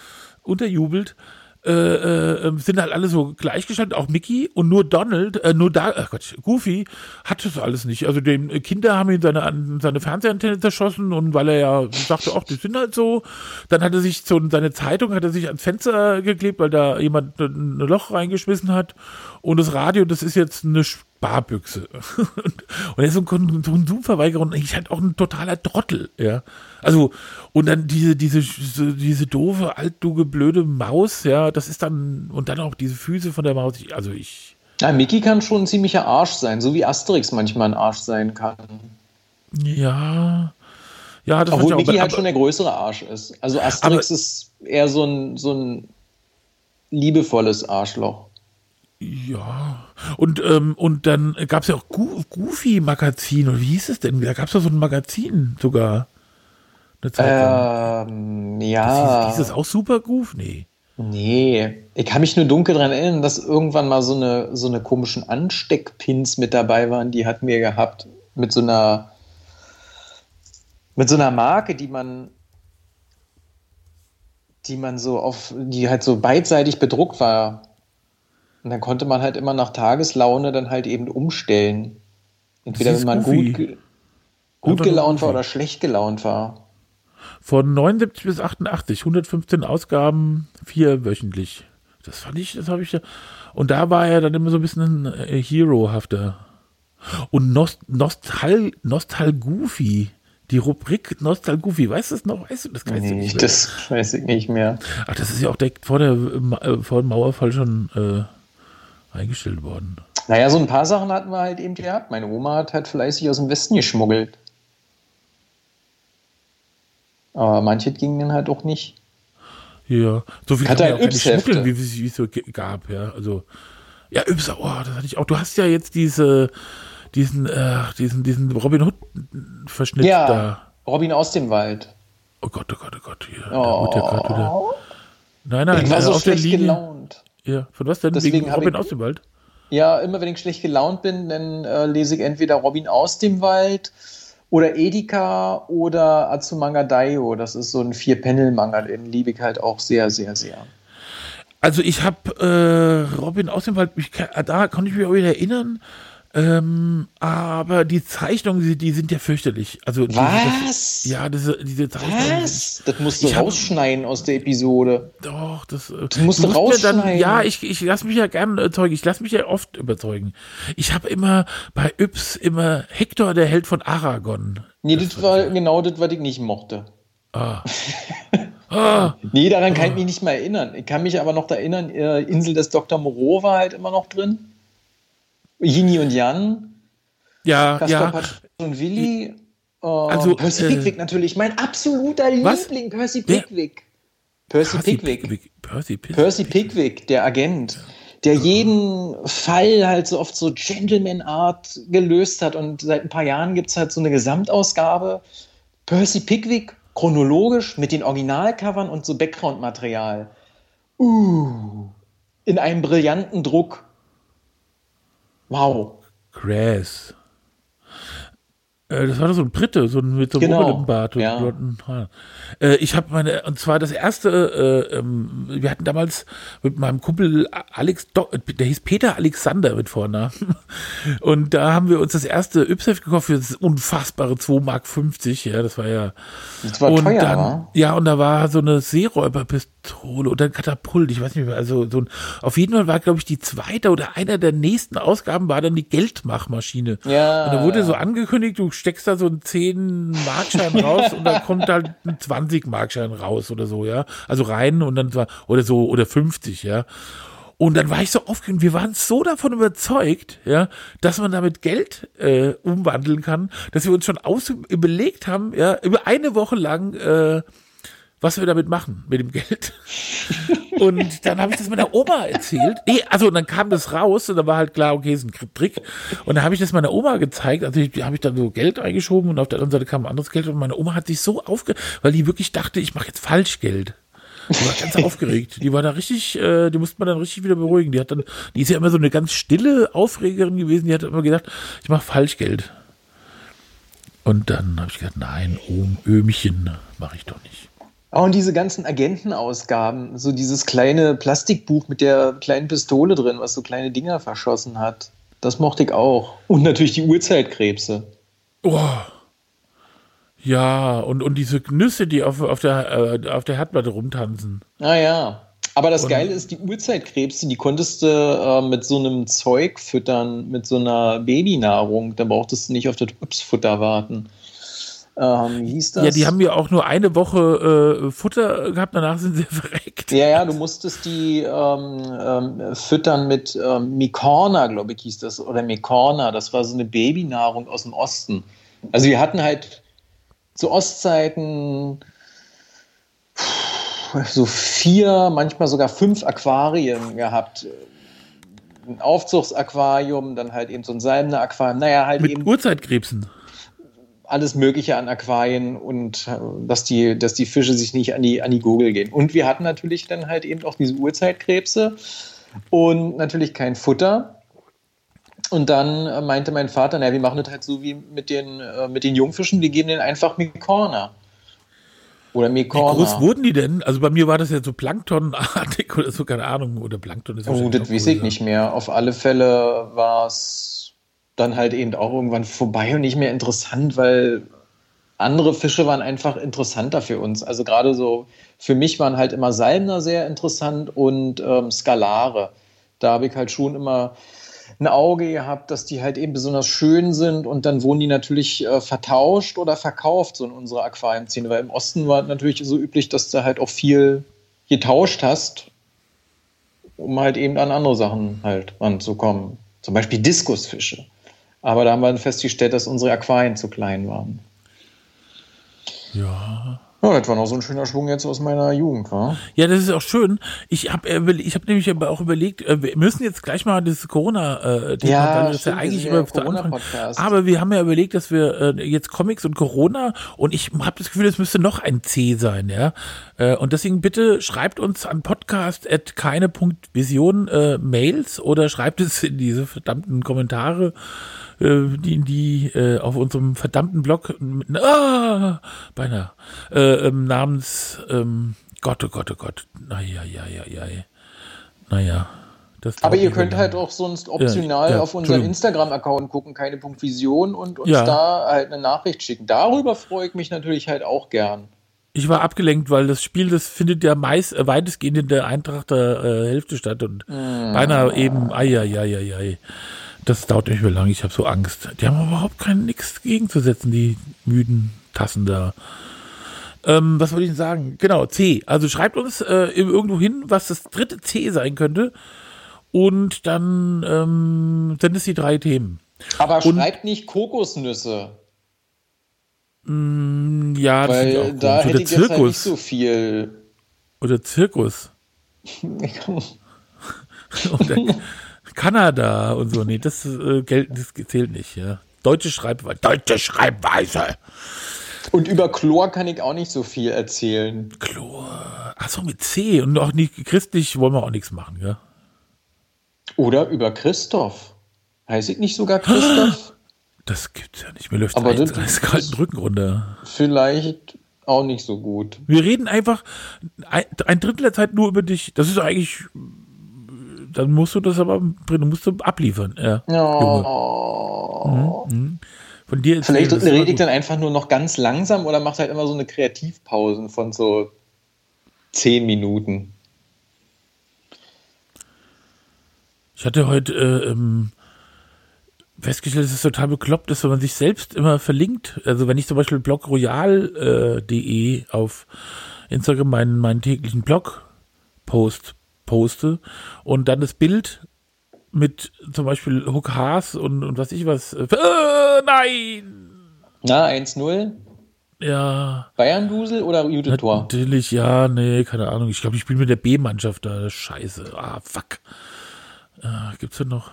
unterjubelt, äh, äh, ähm, sind halt alle so gleichgestellt, auch Mickey und nur Donald, äh, nur da, ach Gott, Goofy hat das alles nicht. Also die Kinder haben ihn seine, seine Fernsehantenne zerschossen und weil er ja sagte, ach, die sind halt so, dann hat er sich so seine Zeitung hat er sich ans Fenster geklebt, weil da jemand ein Loch reingeschmissen hat und das Radio, das ist jetzt eine Sparbüchse. und er ist so ein Konsumverweigerer und ich halt auch ein totaler Trottel, ja. Also, und dann diese, diese, diese doofe, altduge, blöde Maus, ja, das ist dann, und dann auch diese Füße von der Maus, also ich. Ja, Mickey kann schon ein ziemlicher Arsch sein, so wie Asterix manchmal ein Arsch sein kann. Ja. Ja, das Obwohl Mickey halt schon der größere Arsch ist. Also Asterix ist eher so ein, so ein liebevolles Arschloch. Ja, und, ähm, und dann gab es ja auch Goofy-Magazin, oder wie hieß es denn? Da gab es ja so ein Magazin sogar. Eine Zeit ähm, ja. hieß, hieß das auch Super Goof? Nee. Nee, ich kann mich nur dunkel daran erinnern, dass irgendwann mal so eine, so eine komischen Ansteckpins mit dabei waren, die hatten wir gehabt. Mit so einer, mit so einer Marke, die man, die man so auf, die halt so beidseitig bedruckt war. Und dann konnte man halt immer nach Tageslaune dann halt eben umstellen. Entweder wenn man gut, gut gelaunt war oder schlecht gelaunt war. Von 79 bis 88, 115 Ausgaben, vier wöchentlich. Das fand ich, das habe ich ja. Und da war er dann immer so ein bisschen ein äh, Hero-hafter. Und Nost Nostal Nostalgoofy. Die Rubrik Nostalgoofy, weißt du das noch? Weißt du das? Nee, nicht das weiß ich nicht mehr. Ach, das ist ja auch direkt vor, der, äh, vor dem Mauerfall schon äh, eingestellt worden. Naja, so ein paar Sachen hatten wir halt eben gehabt. Meine Oma hat halt fleißig aus dem Westen geschmuggelt. Aber manches ging dann halt auch nicht. Ja, so viel Hat er ja auch schmuggeln, wie es wie es so gab, ja. Also, ja, Yps, oh, das hatte ich auch. Du hast ja jetzt diese, diesen, äh, diesen, diesen Robin Hood-Verschnitt Ja, da. Robin aus dem Wald. Oh Gott, oh Gott, oh Gott. Hier, Oh. Nein, nein, Ich war äh, so auf der schlecht Linie. gelaunt. Ja, von was denn? Deswegen Wegen Robin ich- aus dem Wald? Ja, immer wenn ich schlecht gelaunt bin, dann äh, lese ich entweder Robin aus dem Wald oder Edeka oder Azumanga Daioh. Das ist so ein Vier-Panel-Manga, den liebe ich halt auch sehr, sehr, sehr. Also ich habe äh, Robin aus dem Wald, mich, da konnte ich mich auch wieder erinnern, ähm, aber die Zeichnungen, die, die sind ja fürchterlich. Also die, Was? Das, ja, diese, diese Zeichnungen. Was? Das musst du Ich hab- rausschneiden aus der Episode. Doch, das. äh, musst du mir dann, rausschneiden. Ja, ich, ich lasse mich ja gerne überzeugen. Ich lasse mich ja oft überzeugen. Ich habe immer bei Yps immer Hector, der Held von Aragon. Nee, das war genau das, was ich nicht mochte. Ah. ah. Nee, daran kann ich mich nicht mehr erinnern. Ich kann mich aber noch erinnern, äh, Insel des Dr. Moreau war halt immer noch drin. Yini und Jan, Ja, Kaspar ja. Patsch und Willi. Äh, Also, Percy äh, Pickwick natürlich, mein absoluter Was? Liebling, Percy? Pickwick. Percy, Percy Pickwick. Pickwick. Percy Pickwick. Percy Pickwick, der Agent, der jeden Fall halt so oft so Gentleman-Art gelöst hat. Und seit ein paar Jahren gibt es halt so eine Gesamtausgabe. Percy Pickwick, chronologisch mit den Originalcovern und so Background-Material. Uh, in einem brillanten Druck. Wow. Grass. Äh, Das war doch so ein Brite, so ein mit so einem Genau, Oberlippenbart und ja. blonden Haaren. Äh, ich habe meine, und zwar das erste, äh, ähm, wir hatten damals mit meinem Kumpel Alex, der hieß Peter Alexander mit Vornamen. Und da haben wir uns das erste Ypsef gekauft für das unfassbare 2,50 Mark. Ja, das war ja. Das war und teuer, dann? Ja, und da war so eine Seeräuberpistole oder ein Katapult, ich weiß nicht mehr. Also so ein, auf jeden Fall war, glaube ich, die zweite oder einer der nächsten Ausgaben war dann die Geldmachmaschine. Ja, Und da wurde so angekündigt, du steckst da so einen 10-Markschein raus und da kommt halt ein 20-Markschein raus oder so, ja. Also rein und dann war, oder so, oder 50, ja. Und dann war ich so aufgeregt, wir waren so davon überzeugt, ja, dass man damit Geld äh, umwandeln kann, dass wir uns schon aus überlegt haben, ja, über eine Woche lang, äh, was wir damit machen, mit dem Geld. Und dann habe ich das meiner Oma erzählt. Nee, also und dann kam das raus und dann war halt klar, okay, ist ein Trick. Und dann habe ich das meiner Oma gezeigt. Also ich- habe ich dann so Geld eingeschoben und auf der anderen Seite kam anderes Geld und meine Oma hat sich so aufge, weil die wirklich dachte, ich mache jetzt Falschgeld. Die war ganz aufgeregt. Die war da richtig, äh, die musste man dann richtig wieder beruhigen. Die hat dann, die ist ja immer so eine ganz stille Aufregerin gewesen. Die hat immer gedacht, ich mache Falschgeld. Und dann habe ich gedacht, nein, Ohm, Öhmchen mache ich doch nicht. Oh, und diese ganzen Agentenausgaben, so dieses kleine Plastikbuch mit der kleinen Pistole drin, was so kleine Dinger verschossen hat. Das mochte ich auch. Und natürlich die Urzeitkrebse. Oh. Ja, und, und diese Nüsse, die auf, auf, der, äh, auf der Herdplatte rumtanzen. Ah ja. Aber das Und- Geile ist, die Urzeitkrebse, die konntest du äh, mit so einem Zeug füttern, mit so einer Babynahrung. Da brauchtest du nicht auf das Yps-Futter warten. Ähm, hieß das? Ja, die haben ja auch nur eine Woche äh, Futter gehabt, danach sind sie verreckt. Ja, ja, du musstest die ähm, ähm, füttern mit ähm, Mikorna, glaube ich, hieß das. Oder Mikorna. Das war so eine Babynahrung aus dem Osten. Also wir hatten halt zu Ostzeiten so vier, manchmal sogar fünf Aquarien gehabt. Ein Aufzugsaquarium, dann halt eben so ein Salbener Aquarium. Naja, halt Mit eben Urzeitkrebsen. Alles Mögliche an Aquarien und äh, dass die, dass die Fische sich nicht an die, an die Gurgel gehen. Und wir hatten natürlich dann halt eben auch diese Urzeitkrebse und natürlich kein Futter. Und dann äh, meinte mein Vater, naja, wir machen das halt so wie mit den, äh, mit den Jungfischen, wir geben denen einfach Mikorna. Oder Wie groß wurden die denn? Also bei mir war das ja so Planktonartig oder so, keine Ahnung. Oder Plankton ist Oh, das weiß ich nicht mehr. Auf alle Fälle war es dann halt eben auch irgendwann vorbei und nicht mehr interessant, weil andere Fische waren einfach interessanter für uns. Also gerade so, für mich waren halt immer Salmner sehr interessant und ähm, Skalare. Da habe ich halt schon immer ein Auge gehabt, dass die halt eben besonders schön sind und dann wurden die natürlich äh, vertauscht oder verkauft, so in unserer Aquariumszene, weil im Osten war es natürlich so üblich, dass du halt auch viel getauscht hast, um halt eben an andere Sachen halt ranzukommen. Zum Beispiel Diskusfische. Aber da haben wir dann festgestellt, dass unsere Aquarien zu klein waren. Ja. Ja, das war noch so ein schöner Schwung jetzt aus meiner Jugend, wa? Ja, das ist auch schön. Ich habe ich hab nämlich aber auch überlegt, äh, wir müssen jetzt gleich mal das Corona, äh, Thema, Ja, das ja stimmt, wir eigentlich immer ja Anfang. Corona-Podcast. Aber wir haben ja überlegt, dass wir äh, jetzt Comics und Corona und ich habe das Gefühl, es müsste noch ein C sein, ja. Äh, und deswegen bitte schreibt uns an podcast.keine.vision äh, Mails oder schreibt es in diese verdammten Kommentare äh, die, die äh, auf unserem verdammten Blog, mit, ah, beinahe, äh, ähm, namens ähm, Gott, oh Gott, oh Gott, naja, ja, ja, ja, ja, naja. Das Aber ihr könnt halt auch sonst optional Ja, ja, auf unseren. Instagram-Account gucken, keine Punkt Vision und uns Ja. da halt eine Nachricht schicken. Darüber freue ich mich natürlich halt auch gern. Ich war abgelenkt, weil das Spiel, das findet ja meist äh, weitestgehend in der Eintrachter äh, Hälfte statt und beinahe eben, ai, ai, ai, ai, ai. Das dauert nicht mehr lange, ich habe so Angst. Die haben überhaupt kein nichts gegenzusetzen, die müden Tassen da. Ähm, was wollte ich denn sagen? Genau, C. Also schreibt uns äh, irgendwo hin, was das dritte C sein könnte. Und dann ähm, sind es die drei Themen. Aber Und- schreibt nicht Kokosnüsse, Mm, Ja, das weil auch da komisch. hätte Oder ich jetzt halt nicht Zirkus. so viel. Oder Zirkus. Oder Kanada und so. Nee, das, äh, Geld, das zählt nicht, ja. Deutsche Schreibweise. Deutsche Schreibweise. Und über Chlor kann ich auch nicht so viel erzählen. Chlor. Achso, mit C. Und auch nicht christlich wollen wir auch nichts machen, ja. Oder über Christoph. Heißt ich nicht sogar Christoph? Das gibt's ja nicht. Mir läuft Aber eins, das- kalten Rücken runter. Vielleicht auch nicht so gut. Wir reden einfach ein, ein Drittel der Zeit nur über dich. Das ist eigentlich. Dann musst du das aber du musst du abliefern. Ja. Oh. Von dir Vielleicht rede ich dann einfach nur noch ganz langsam oder macht halt immer so eine Kreativpausen von so zehn Minuten. Ich hatte heute äh, ähm, festgestellt, dass es total bekloppt ist, wenn man sich selbst immer verlinkt. Also wenn ich zum Beispiel blogroyal.de auf Instagram meinen, meinen täglichen Blog-Post poste und dann das Bild mit zum Beispiel Hook Haas und, und was ich was. Äh, nein! Na, 1-0. Ja, Bayern-Dusel oder Jute Tor? natürlich, ja, nee, keine Ahnung. Ich glaube, ich spiele mit der B-Mannschaft da. Scheiße. Ah, fuck. Äh, gibt's denn noch?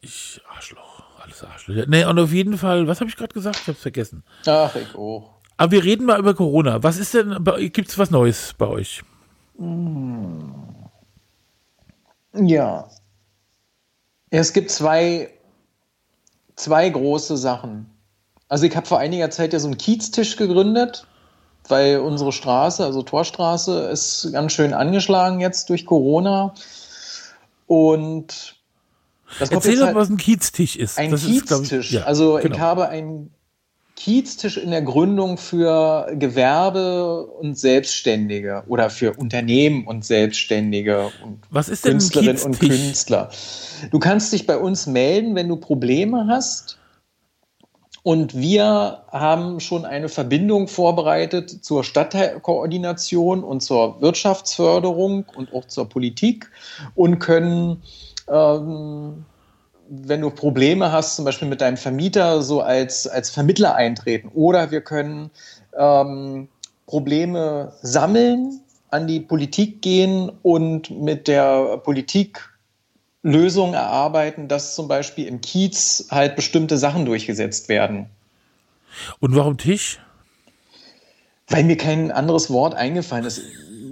Ich, Arschloch. Alles Arschloch. Nee, und auf jeden Fall, was habe ich gerade gesagt? Ich hab's vergessen. Ach, ich auch. Aber wir reden mal über Corona. Was ist denn, gibt's was Neues bei euch? Ja. Es gibt zwei, zwei große Sachen. Also ich habe vor einiger Zeit ja so einen Kieztisch gegründet, weil unsere Straße, also Torstraße, ist ganz schön angeschlagen jetzt durch Corona. Und das Erzähl doch, halt- was ein Kieztisch ist. ein das ist, Kieztisch. ich, ja, also genau. ich habe einen Kieztisch in der Gründung für Gewerbe und Selbstständige oder für Unternehmen und Selbstständige und Was ist denn Künstlerinnen und? Künstler. Du kannst dich bei uns melden, wenn du Probleme hast. Und wir haben schon eine Verbindung vorbereitet zur Stadtteilkoordination und zur Wirtschaftsförderung und auch zur Politik und können, ähm, wenn du Probleme hast, zum Beispiel mit deinem Vermieter, so als, als Vermittler eintreten. Oder wir können ähm, Probleme sammeln, an die Politik gehen und mit der Politik Lösungen erarbeiten, dass zum Beispiel im Kiez halt bestimmte Sachen durchgesetzt werden. Und warum Tisch? Weil mir kein anderes Wort eingefallen ist.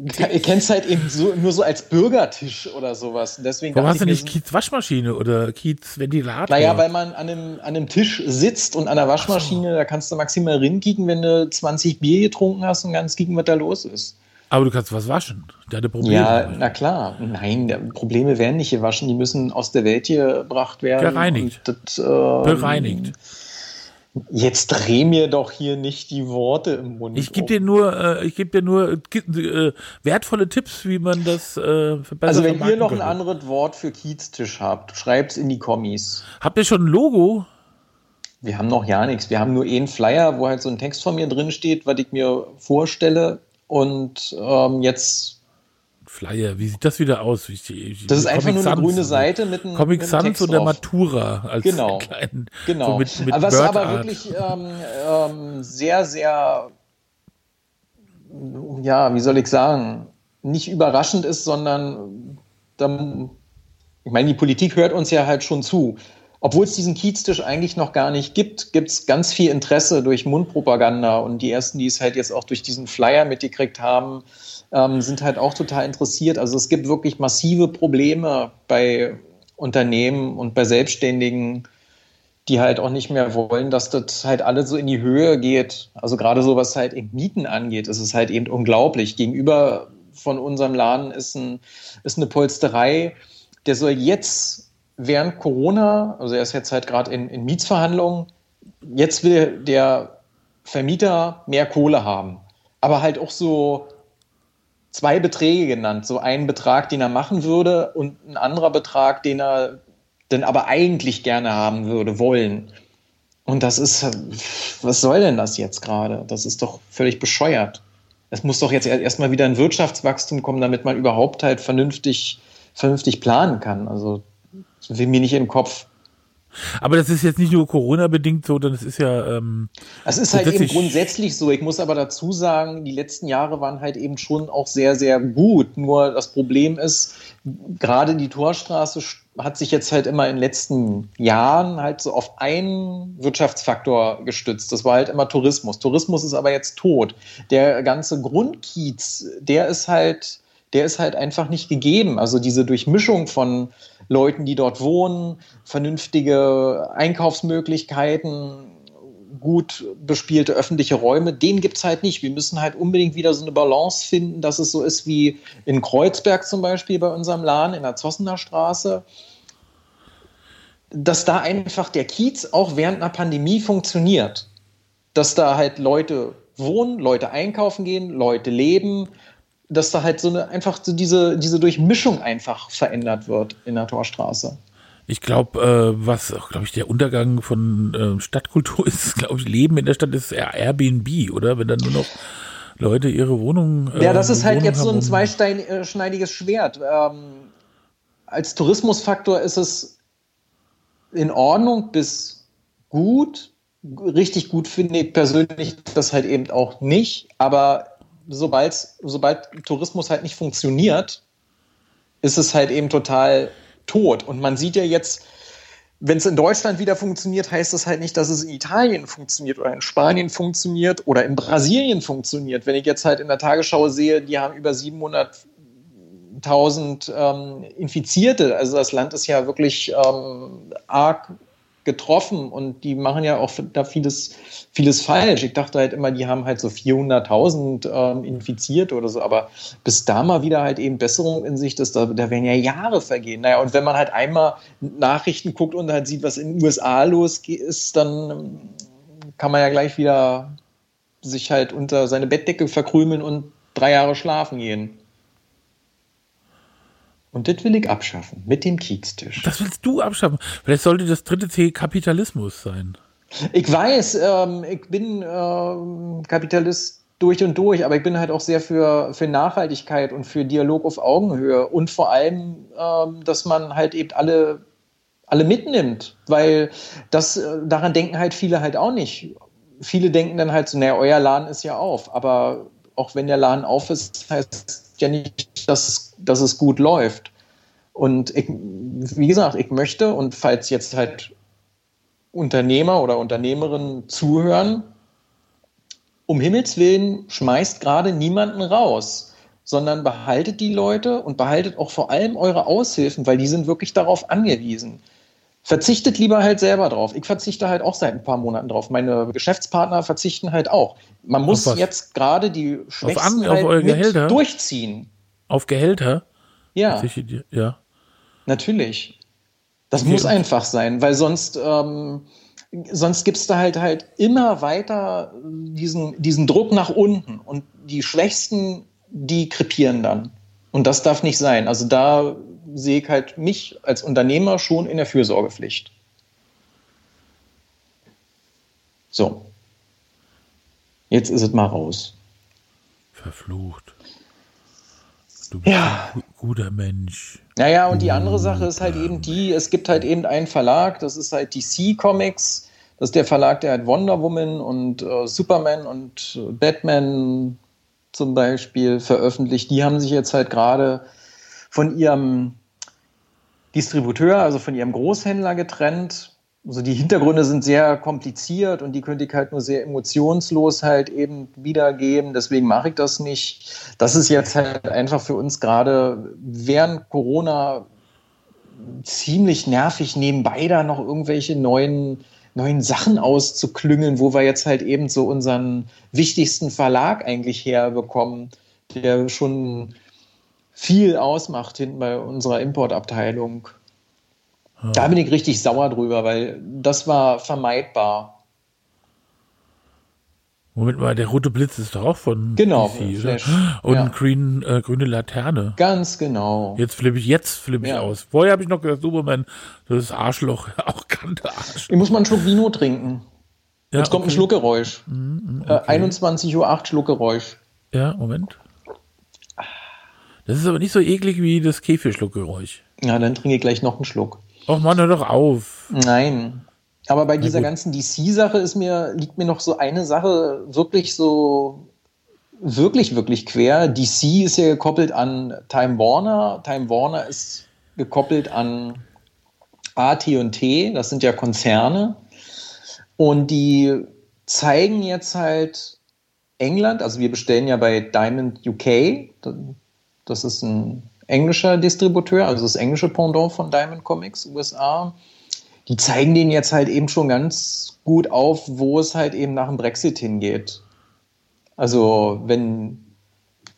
Ihr kennt es halt eben so, nur so als Bürgertisch oder sowas. Und Deswegen Warum hast du ich nicht mir, Kiez-Waschmaschine oder Kiez-Ventilator? naja, weil man an einem, an einem Tisch sitzt und an der Waschmaschine, da kannst du maximal rinkicken, wenn du 20 Bier getrunken hast und ganz kicken, was da los ist. Aber du kannst was waschen. Der hatte Probleme. Ja, na klar. Nein, Probleme werden nicht gewaschen, die müssen aus der Welt gebracht werden. Gereinigt. Das, ähm, Bereinigt. Jetzt dreh mir doch hier nicht die Worte im Mund. Ich gebe dir nur, äh, ich gebe dir nur äh, äh, wertvolle Tipps, wie man das äh, verbessert. Also wenn ihr noch ein anderes Wort für Kieztisch habt, schreibt's in die Kommis. Habt ihr schon ein Logo? Wir haben noch ja nichts. Wir haben nur einen Flyer, wo halt so ein Text von mir drin steht, was ich mir vorstelle. Und ähm, jetzt Flyer. Wie sieht das wieder aus? Wie, wie, das ist einfach nur eine grüne Seite mit einem Comic mit Sans und der Matura als genau, kleinen. Genau. So mit, mit Was aber wirklich ähm, ähm, sehr, sehr, ja, wie soll ich sagen, nicht überraschend ist, sondern dann, ich meine, die Politik hört uns ja halt schon zu. Obwohl es diesen Kieztisch eigentlich noch gar nicht gibt, gibt es ganz viel Interesse durch Mundpropaganda und die ersten, die es halt jetzt auch durch diesen Flyer mitgekriegt haben, ähm, sind halt auch total interessiert. Also es gibt wirklich massive Probleme bei Unternehmen und bei Selbstständigen, die halt auch nicht mehr wollen, dass das halt alles so in die Höhe geht. Also gerade so, was halt eben Mieten angeht, ist es halt eben unglaublich. Gegenüber von unserem Laden ist, ein, ist eine Polsterei, der soll jetzt während Corona, also er ist jetzt halt gerade in, in Mietsverhandlungen, jetzt will der Vermieter mehr Kohle haben. Aber halt auch so zwei Beträge genannt. So einen Betrag, den er machen würde und ein anderer Betrag, den er denn aber eigentlich gerne haben würde, wollen. Und das ist, was soll denn das jetzt gerade? Das ist doch völlig bescheuert. Es muss doch jetzt erstmal wieder ein Wirtschaftswachstum kommen, damit man überhaupt halt vernünftig, vernünftig planen kann. Also, will mir nicht den Kopf. Aber das ist jetzt nicht nur Corona-bedingt so, denn es ist ja. Ähm, es ist halt eben grundsätzlich so. Ich muss aber dazu sagen, die letzten Jahre waren halt eben schon auch sehr, sehr gut. Nur das Problem ist, gerade die Torstraße hat sich jetzt halt immer in den letzten Jahren halt so auf einen Wirtschaftsfaktor gestützt. Das war halt immer Tourismus. Tourismus ist aber jetzt tot. Der ganze Grundkiez, der ist halt, der ist halt einfach nicht gegeben. Also diese Durchmischung von Leuten, die dort wohnen, vernünftige Einkaufsmöglichkeiten, gut bespielte öffentliche Räume, den gibt es halt nicht. Wir müssen halt unbedingt wieder so eine Balance finden, dass es so ist wie in Kreuzberg zum Beispiel bei unserem Laden in der Zossener Straße, dass da einfach der Kiez auch während einer Pandemie funktioniert. Dass da halt Leute wohnen, Leute einkaufen gehen, Leute leben, dass da halt so eine einfach so diese, diese Durchmischung einfach verändert wird in der Torstraße. Ich glaube, äh, was, glaube ich, der Untergang von äh, Stadtkultur ist, glaube ich, Leben in der Stadt ist eher Airbnb, oder? Wenn dann nur noch Leute ihre Wohnung. Äh, ja, das ist halt Wohnung jetzt so ein zweischneidiges Schwert. Ähm, als Tourismusfaktor ist es in Ordnung bis gut. Richtig gut finde ich persönlich das halt eben auch nicht. Aber sobald, sobald Tourismus halt nicht funktioniert, ist es halt eben total tot. Und man sieht ja jetzt, wenn es in Deutschland wieder funktioniert, heißt das halt nicht, dass es in Italien funktioniert oder in Spanien funktioniert oder in Brasilien funktioniert. Wenn ich jetzt halt in der Tagesschau sehe, die haben über 700.000 ähm, Infizierte, also das Land ist ja wirklich ähm, arg getroffen und die machen ja auch da vieles, vieles falsch. Ich dachte halt immer, die haben halt so 400.000 ähm, infiziert oder so, aber bis da mal wieder halt eben Besserung in Sicht ist, da, da werden ja Jahre vergehen. Naja, und wenn man halt einmal Nachrichten guckt und halt sieht, was in den USA los ist, dann ähm, kann man ja gleich wieder sich halt unter seine Bettdecke verkrümeln und drei Jahre schlafen gehen. Und das will ich abschaffen, mit dem Kieztisch. Das willst du abschaffen? Vielleicht sollte das dritte C Kapitalismus sein. Ich weiß, ähm, ich bin ähm, Kapitalist durch und durch, aber ich bin halt auch sehr für, für Nachhaltigkeit und für Dialog auf Augenhöhe und vor allem, ähm, dass man halt eben alle, alle mitnimmt, weil das, äh, daran denken halt viele halt auch nicht. Viele denken dann halt so, naja, euer Laden ist ja auf, aber auch wenn der Laden auf ist, heißt ja nicht, dass, dass es gut läuft. Und ich, wie gesagt, ich möchte, und falls jetzt halt Unternehmer oder Unternehmerinnen zuhören, um Himmels Willen schmeißt gerade niemanden raus, sondern behaltet die Leute und behaltet auch vor allem eure Aushilfen, weil die sind wirklich darauf angewiesen. Verzichtet lieber halt selber drauf. Ich verzichte halt auch seit ein paar Monaten drauf. Meine Geschäftspartner verzichten halt auch. Man muss jetzt gerade die Schwächsten auf, an, auf halt durchziehen. Auf Gehälter? Ja. Ja. Natürlich. Das okay. muss einfach sein, weil sonst, ähm, sonst gibt es da halt halt immer weiter diesen, diesen Druck nach unten und die Schwächsten, die krepieren dann. Und das darf nicht sein. Also da sehe ich halt mich als Unternehmer schon in der Fürsorgepflicht. So. Jetzt ist es mal raus. Verflucht. Du bist Ja. ein gu- guter Mensch. Naja, und die andere Sache ist halt eben die, es gibt halt eben einen Verlag, das ist halt DC Comics. Das ist der Verlag, der halt Wonder Woman und äh, Superman und äh, Batman zum Beispiel veröffentlicht. Die haben sich jetzt halt gerade von ihrem Distributeur, also von ihrem Großhändler getrennt. Also die Hintergründe sind sehr kompliziert und die könnte ich halt nur sehr emotionslos halt eben wiedergeben. Deswegen mache ich das nicht. Das ist jetzt halt einfach für uns gerade während Corona ziemlich nervig, nebenbei da noch irgendwelche neuen, neuen Sachen auszuklüngeln, wo wir jetzt halt eben so unseren wichtigsten Verlag eigentlich herbekommen, der schon viel ausmacht hinten bei unserer Importabteilung. Da bin ich richtig sauer drüber, weil das war vermeidbar. Moment mal, der rote Blitz ist doch auch von Genau, DC, Flash. Und Ja. Green, äh, grüne Laterne. Ganz genau. Jetzt flippe ich, jetzt flippe ich Ja. aus. Vorher habe ich noch gesagt, Superman, das ist Arschloch, auch kannte Arschloch. Ich muss mal einen Schluck Vino trinken. Ja, Jetzt kommt ein okay. Schluckgeräusch. Mhm, Äh, 21.08 Uhr Schluckgeräusch. Ja, Moment. Das ist aber nicht so eklig wie das Käfigschluckgeräusch. Ja, dann trinke ich gleich noch einen Schluck. Och Mann, hör doch auf. Nein. Aber bei dieser ganzen DC-Sache ist mir, liegt mir noch so eine Sache wirklich so, wirklich, wirklich quer. DC ist ja gekoppelt an Time Warner. Time Warner ist gekoppelt an AT&T. Das sind ja Konzerne. Und die zeigen jetzt halt England, also wir bestellen ja bei Diamond UK. Das ist ein englischer Distributeur, also das englische Pendant von Diamond Comics USA die zeigen den jetzt halt eben schon ganz gut auf, wo es halt eben nach dem Brexit hingeht. Also wenn,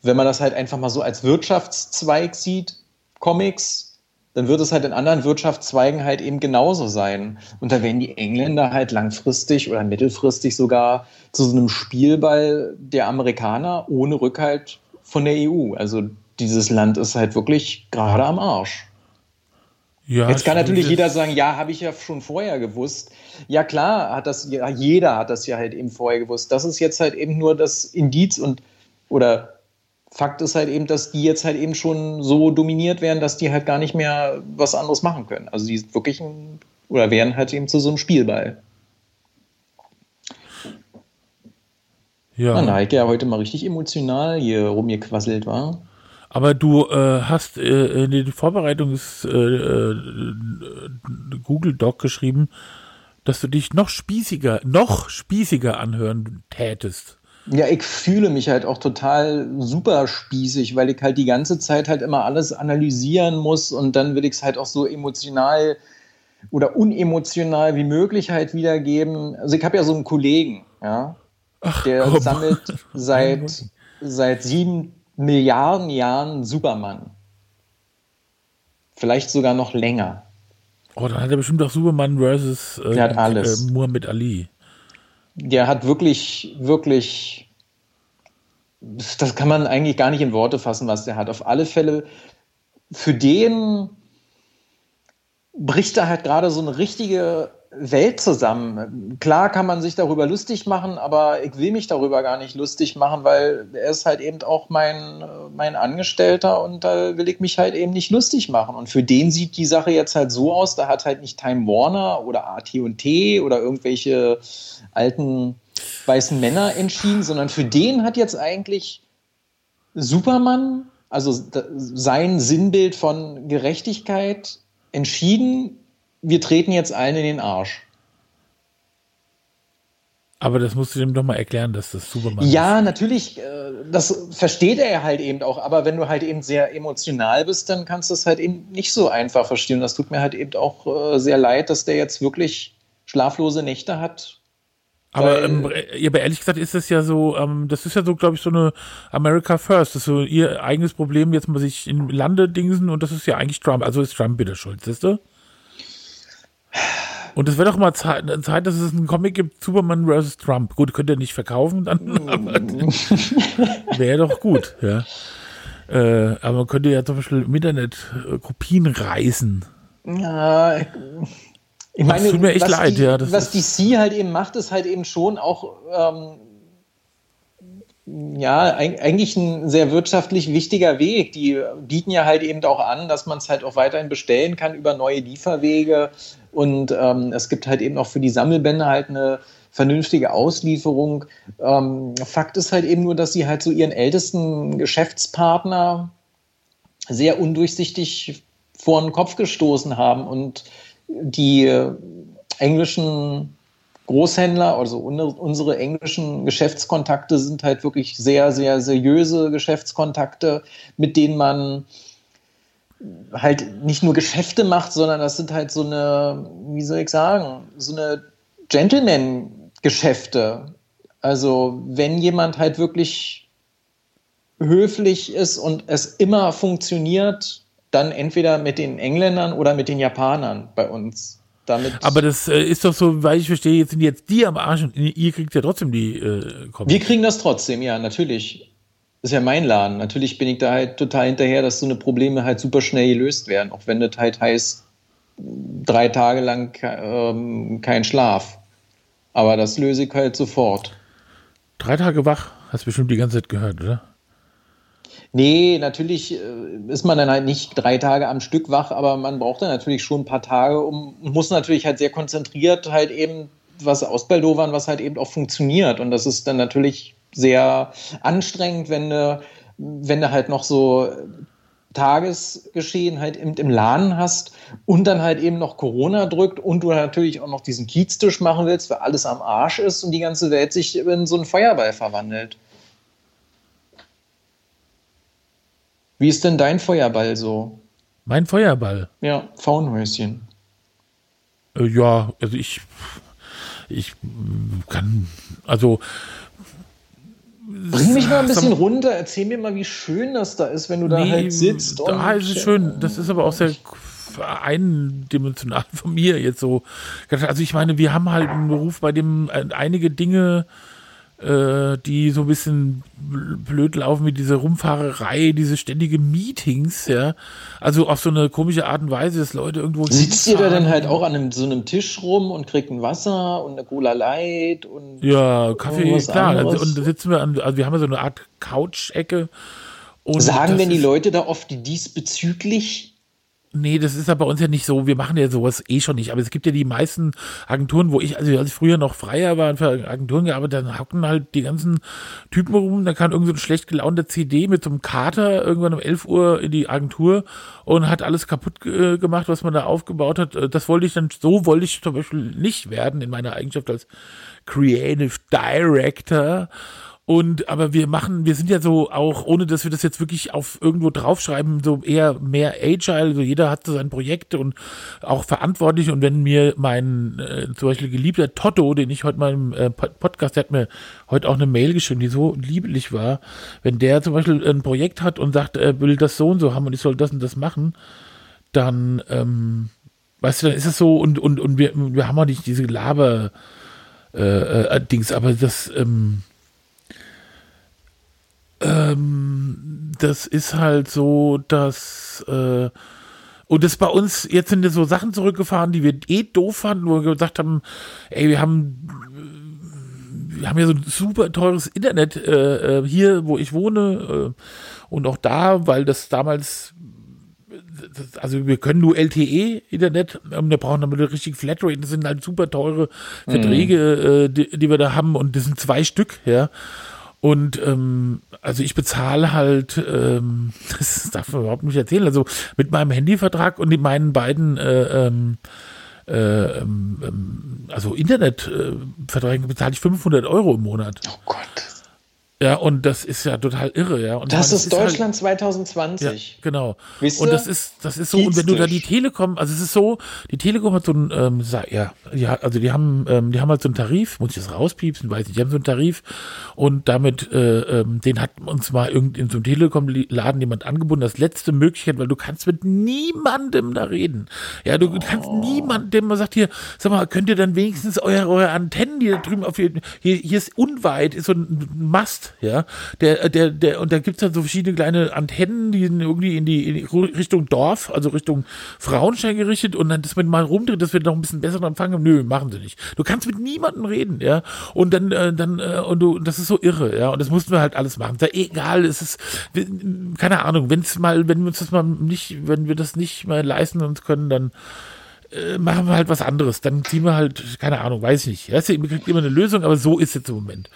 wenn man das halt einfach mal so als Wirtschaftszweig sieht, Comics, dann wird es halt in anderen Wirtschaftszweigen halt eben genauso sein. Und da werden die Engländer halt langfristig oder mittelfristig sogar zu so einem Spielball der Amerikaner ohne Rückhalt von der EU. Also dieses Land ist halt wirklich gerade am Arsch. Ja, Jetzt kann natürlich jeder sagen, ja, habe ich ja schon vorher gewusst. Ja klar, hat das ja, jeder hat das ja halt eben vorher gewusst. Das ist jetzt halt eben nur das Indiz und oder Fakt ist halt eben, dass die jetzt halt eben schon so dominiert werden, dass die halt gar nicht mehr was anderes machen können. Also die sind wirklich ein, oder werden halt eben zu so einem Spielball. Ja. Man hat ja heute mal richtig emotional hier rumgequasselt, war. Aber du äh, hast äh, in den Vorbereitungs äh, äh, Google Doc geschrieben, dass du dich noch spießiger, noch spießiger anhören tätest. Ja, ich fühle mich halt auch total super spießig, weil ich halt die ganze Zeit halt immer alles analysieren muss und dann will ich es halt auch so emotional oder unemotional wie möglich halt wiedergeben. Also ich habe ja so einen Kollegen, ja, Ach, der komm. sammelt seit, seit sieben Milliarden Jahren Superman. Vielleicht sogar noch länger. Oh, dann hat er bestimmt auch Superman versus äh, Der hat alles. Äh, Muhammad Ali. der hat wirklich, wirklich, das kann man eigentlich gar nicht in Worte fassen, was der hat. Auf alle Fälle, für den bricht da halt gerade so eine richtige Welt zusammen. Klar kann man sich darüber lustig machen, aber ich will mich darüber gar nicht lustig machen, weil er ist halt eben auch mein, mein Angestellter und da will ich mich halt eben nicht lustig machen. Und für den sieht die Sache jetzt halt so aus, da hat halt nicht Time Warner oder AT&T oder irgendwelche alten weißen Männer entschieden, sondern für den hat jetzt eigentlich Superman, also sein Sinnbild von Gerechtigkeit, entschieden, wir treten jetzt allen in den Arsch. Aber das musst du dem doch mal erklären, dass das Superman Ja, ist. natürlich, äh, das versteht er halt eben auch, aber wenn du halt eben sehr emotional bist, dann kannst du es halt eben nicht so einfach verstehen. Das tut mir halt eben auch äh, sehr leid, dass der jetzt wirklich schlaflose Nächte hat. Aber, ähm, ja, aber ehrlich gesagt ist das ja so, ähm, das ist ja so, glaube ich, so eine America First. Das ist so ihr eigenes Problem, jetzt mal sich in Lande dingsen und das ist ja eigentlich Trump. Also ist Trump wieder schuld, siehst du? Und es wäre doch mal Zeit, Zeit, dass es einen Comic gibt, Superman vs. Trump. Gut, könnt ihr nicht verkaufen, dann aber wäre doch gut, ja. Äh, aber man könnte ja zum Beispiel im Internet äh, Kopien reißen. Ja, ich, ich Das meine, tut mir echt was, leid, die, ja, was DC halt eben macht, ist halt eben schon auch ähm, ja, eigentlich ein sehr wirtschaftlich wichtiger Weg. Die bieten ja halt eben auch an, dass man es halt auch weiterhin bestellen kann über neue Lieferwege. Und ähm, es gibt halt eben auch für die Sammelbände halt eine vernünftige Auslieferung. Ähm, Fakt ist halt eben nur, dass sie halt so ihren ältesten Geschäftspartner sehr undurchsichtig vor den Kopf gestoßen haben und die englischen Großhändler, also unsere englischen Geschäftskontakte sind halt wirklich sehr, sehr seriöse Geschäftskontakte, mit denen man halt nicht nur Geschäfte macht, sondern das sind halt so eine, wie soll ich sagen, so eine Gentleman-Geschäfte. Also wenn jemand halt wirklich höflich ist und es immer funktioniert, dann entweder mit den Engländern oder mit den Japanern bei uns. Damit Aber das äh, ist doch so, weil ich verstehe, jetzt sind jetzt die am Arsch und ihr kriegt ja trotzdem die äh, Comics. Wir kriegen das trotzdem, ja, natürlich. Das ist ja mein Laden. Natürlich bin ich da halt total hinterher, dass so eine Probleme halt super schnell gelöst werden, auch wenn das halt heißt, drei Tage lang ähm, kein Schlaf. Aber das löse ich halt sofort. Drei Tage wach, hast du bestimmt die ganze Zeit gehört, oder? Nee, natürlich äh, ist man dann halt nicht drei Tage am Stück wach, aber man braucht dann natürlich schon ein paar Tage, um, muss natürlich halt sehr konzentriert halt eben was ausbaldowern, was halt eben auch funktioniert. Und das ist dann natürlich sehr anstrengend, wenn du, wenn du halt noch so Tagesgeschehen halt im, im Laden hast und dann halt eben noch Corona drückt und du natürlich auch noch diesen Kieztisch machen willst, weil alles am Arsch ist und die ganze Welt sich in so einen Feuerball verwandelt. Wie ist denn dein Feuerball so? Mein Feuerball? Ja, Faunhäuschen. Äh, ja, also ich, ich kann, also. Bring mich mal ein bisschen runter, erzähl mir mal, wie schön das da ist, wenn du da nee, halt sitzt. Da ist es schön, das ist aber auch sehr eindimensional von mir jetzt so. Also ich meine, wir haben halt einen Beruf, bei dem einige Dinge äh, die so ein bisschen blöd laufen mit dieser Rumfahrerei, diese ständige Meetings, ja. Also auf so eine komische Art und Weise, dass Leute irgendwo. Sitzt ihr da dann halt auch an einem, so einem Tisch rum und kriegt ein Wasser und eine Cola Light und. Ja, Kaffee, klar. Also, und da sitzen wir an, also wir haben ja so eine Art Couch-Ecke. Sagen denn die Leute da oft diesbezüglich? Nee, das ist ja bei uns ja nicht so. Wir machen ja sowas eh schon nicht. Aber es gibt ja die meisten Agenturen, wo ich, also als ich früher noch freier war und für Agenturen gearbeitet, dann hocken halt die ganzen Typen rum. Da kann irgend so ein schlecht gelaunter CD mit so einem Kater irgendwann um 11 Uhr in die Agentur und hat alles kaputt äh, gemacht, was man da aufgebaut hat. Äh, das wollte ich dann, so wollte ich zum Beispiel nicht werden in meiner Eigenschaft als Creative Director. Und aber wir machen, wir sind ja so auch, ohne dass wir das jetzt wirklich auf irgendwo draufschreiben, so eher mehr agile. Also jeder hat so sein Projekt und auch verantwortlich. Und wenn mir mein äh, zum Beispiel geliebter Totto, den ich heute mal im äh, Podcast, der hat mir heute auch eine Mail geschrieben, die so lieblich war, wenn der zum Beispiel ein Projekt hat und sagt, er will das so und so haben und ich soll das und das machen, dann ähm, weißt du, dann ist es so und und und wir wir haben auch nicht diese Laber äh, äh, aber das ähm, ähm, das ist halt so, dass äh, und das bei uns, jetzt sind ja so Sachen zurückgefahren, die wir eh doof fanden, wo wir gesagt haben, ey, wir haben wir haben ja so ein super teures Internet äh, äh hier, wo ich wohne äh, und auch da, weil das damals also wir können nur LTE-Internet, ähm, wir brauchen damit richtig Flatrate, das sind halt super teure Verträge, mhm. äh, die, die wir da haben und das sind zwei Stück, ja. Und ähm, also ich bezahle halt, ähm, das darf man überhaupt nicht erzählen, also mit meinem Handyvertrag und in meinen beiden äh, ähm, äh, ähm, ähm also Internetverträgen bezahle ich 500 Euro im Monat. Oh Gott. Ja, und das ist ja total irre, ja. Und das meine, ist Deutschland halt, 2020. Ja, genau. Wisst und das ist, das ist so, und wenn du da die Telekom, also es ist so, die Telekom hat so ein, ähm, ja, ja, also die haben, ähm, die haben halt so einen Tarif, muss ich das rauspiepsen, weiß nicht, die haben so einen Tarif und damit, äh, ähm, den hat uns mal irgend in so einem Telekom-Laden jemand angeboten, das letzte Möglichkeit, weil du kannst mit niemandem da reden. Ja, du oh. kannst niemandem, man sagt hier, sag mal, könnt ihr dann wenigstens eure, eure Antennen, die da drüben auf, hier, hier ist unweit, ist so ein Mast, ja. Der, der, der, und da gibt's dann so verschiedene kleine Antennen, die sind irgendwie in die, in die Richtung Dorf, also Richtung Frauenstein gerichtet und dann, dass man mal rumdreht, dass wir noch ein bisschen besseren Empfang haben. Nö, machen sie nicht. Du kannst mit niemandem reden, ja. Und dann, äh, dann, äh, und du, das ist so irre, ja. Und das mussten wir halt alles machen. Da, egal, es ist, keine Ahnung, wenn es mal, wenn wir uns das mal nicht, wenn wir das nicht mal leisten uns können, dann, äh, machen wir halt was anderes. Dann ziehen wir halt, keine Ahnung, weiß ich nicht. Ihr kriegt immer eine Lösung, aber so ist jetzt im Moment.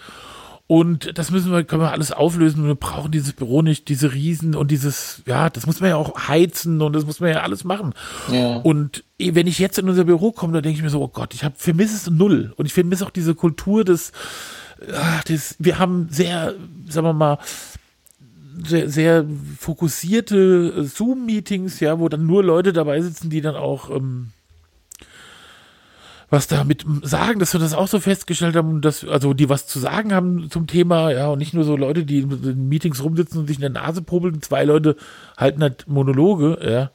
Und das müssen wir, können wir alles auflösen. Wir brauchen dieses Büro nicht, diese Riesen und dieses, ja, das muss man ja auch heizen und das muss man ja alles machen. Ja. Und wenn ich jetzt in unser Büro komme, dann denke ich mir so, oh Gott, ich habe vermisse es null. Und ich vermisse auch diese Kultur des, ach, des, wir haben sehr, sagen wir mal, sehr, sehr fokussierte Zoom-Meetings, ja, wo dann nur Leute dabei sitzen, die dann auch ähm, was damit sagen, dass wir das auch so festgestellt haben, dass, also die was zu sagen haben zum Thema, ja, und nicht nur so Leute, die in Meetings rumsitzen und sich in der Nase probeln, zwei Leute halten halt Monologe, ja.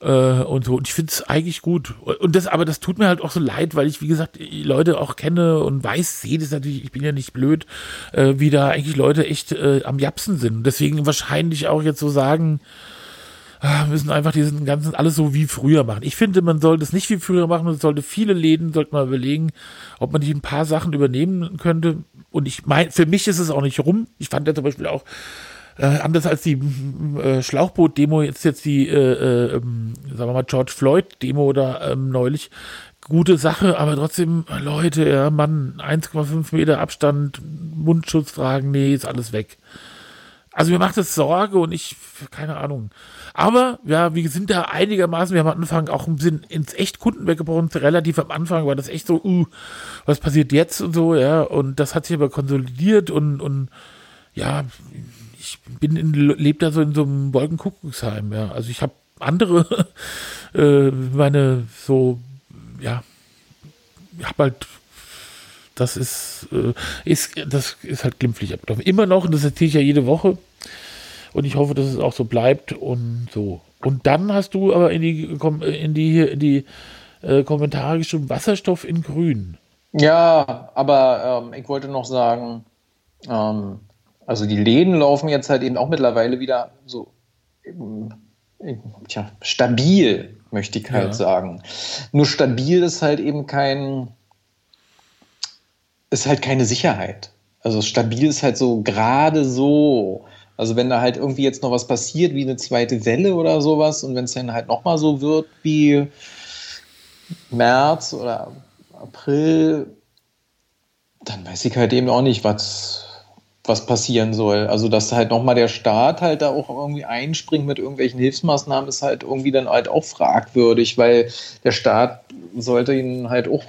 Äh, und so. Und ich finde es eigentlich gut. Und das, aber das tut mir halt auch so leid, weil ich, wie gesagt, Leute auch kenne und weiß, sehe das natürlich, ich bin ja nicht blöd, äh, wie da eigentlich Leute echt äh, am Japsen sind. Deswegen wahrscheinlich auch jetzt so sagen, müssen einfach diesen ganzen, alles so wie früher machen. Ich finde, man sollte es nicht wie früher machen, man sollte viele Läden, sollte mal überlegen, ob man nicht ein paar Sachen übernehmen könnte. Und ich meine, für mich ist es auch nicht rum. Ich fand ja zum Beispiel auch, äh, anders als die äh, Schlauchboot-Demo, jetzt jetzt die, äh, äh, ähm, sagen wir mal, George Floyd-Demo da ähm, neulich, gute Sache, aber trotzdem, Leute, ja, Mann, 1,5 Meter Abstand, Mundschutz tragen, nee, ist alles weg. Also mir macht das Sorge und ich, keine Ahnung. Aber ja, wir sind da einigermaßen, wir haben am Anfang auch ein bisschen ins echt Kunden weggebrochen. Relativ am Anfang war das echt so, uh, was passiert jetzt und so, ja. Und das hat sich aber konsolidiert und, und ja, ich bin in, lebe da so in so einem Wolkenkuckucksheim, ja. Also ich habe andere, äh, meine so, ja, ich habe halt das ist, äh, ist, das ist halt glimpflich abgelaufen. Immer noch, und das erzähle ich ja jede Woche. Und ich hoffe, dass es auch so bleibt und so. Und dann hast du aber in die, in die, in die äh, Kommentare geschrieben, Wasserstoff in Grün. Ja, aber ähm, ich wollte noch sagen, ähm, also die Läden laufen jetzt halt eben auch mittlerweile wieder so äh, tja, stabil, möchte ich halt ja. sagen. Nur stabil ist halt eben kein, ist halt keine Sicherheit. Also stabil ist halt so gerade so. Also wenn da halt irgendwie jetzt noch was passiert, wie eine zweite Welle oder sowas, und wenn es dann halt nochmal so wird wie März oder April, dann weiß ich halt eben auch nicht, was, was passieren soll. Also dass halt nochmal der Staat halt da auch irgendwie einspringt mit irgendwelchen Hilfsmaßnahmen, ist halt irgendwie dann halt auch fragwürdig, weil der Staat sollte ihn halt auch,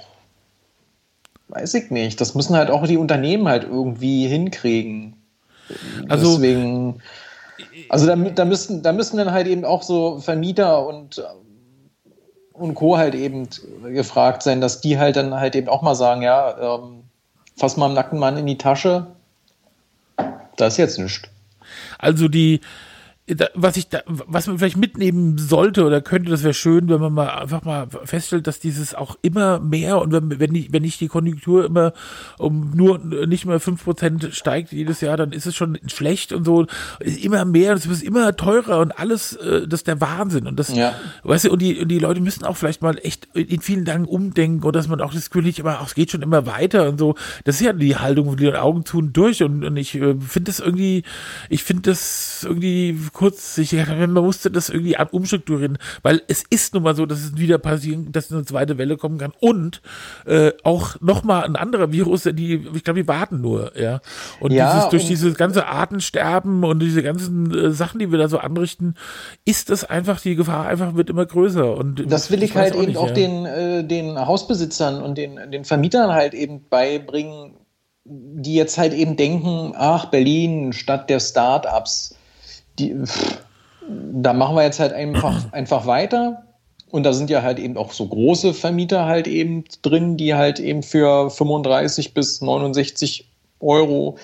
weiß ich nicht, das müssen halt auch die Unternehmen halt irgendwie hinkriegen. Also, Deswegen, also da, da, müssen, da müssen dann halt eben auch so Vermieter und, und Co. halt eben gefragt sein, dass die halt dann halt eben auch mal sagen, ja, ähm, fass mal einen nackten Mann in die Tasche, da ist jetzt nichts. Also die, was ich da, was man vielleicht mitnehmen sollte oder könnte, das wäre schön, wenn man mal einfach mal feststellt, dass dieses auch immer mehr und wenn, wenn, nicht, wenn nicht die Konjunktur immer um nur nicht mehr fünf Prozent steigt jedes Jahr, dann ist es schon schlecht und so. Immer mehr, es wird immer teurer und alles, äh, das ist der Wahnsinn. Und das, ja. weißt du, und die, und die Leute müssen auch vielleicht mal echt in vielen Dingen umdenken oder dass man auch das Gefühl nicht immer, ach, es geht schon immer weiter und so. Das ist ja die Haltung, die Augen tun durch und, und ich äh, finde das irgendwie, ich finde das irgendwie kurzsichtig, man musste das irgendwie umstrukturieren, weil es ist nun mal so, dass es wieder passieren, dass eine zweite Welle kommen kann und äh, auch nochmal ein anderer Virus, die, ich glaube, die warten nur, ja. Und ja, dieses, durch und dieses ganze Artensterben und diese ganzen äh, Sachen, die wir da so anrichten, ist das einfach, die Gefahr einfach wird immer größer. Und das will ich, ich halt auch eben nicht, auch ja. den, äh, den Hausbesitzern und den, den Vermietern halt eben beibringen, die jetzt halt eben denken, ach, Berlin, Stadt der Start-ups die, da machen wir jetzt halt einfach, einfach weiter. Und da sind ja halt eben auch so große Vermieter halt eben drin, die halt eben für 35 bis 69 Euro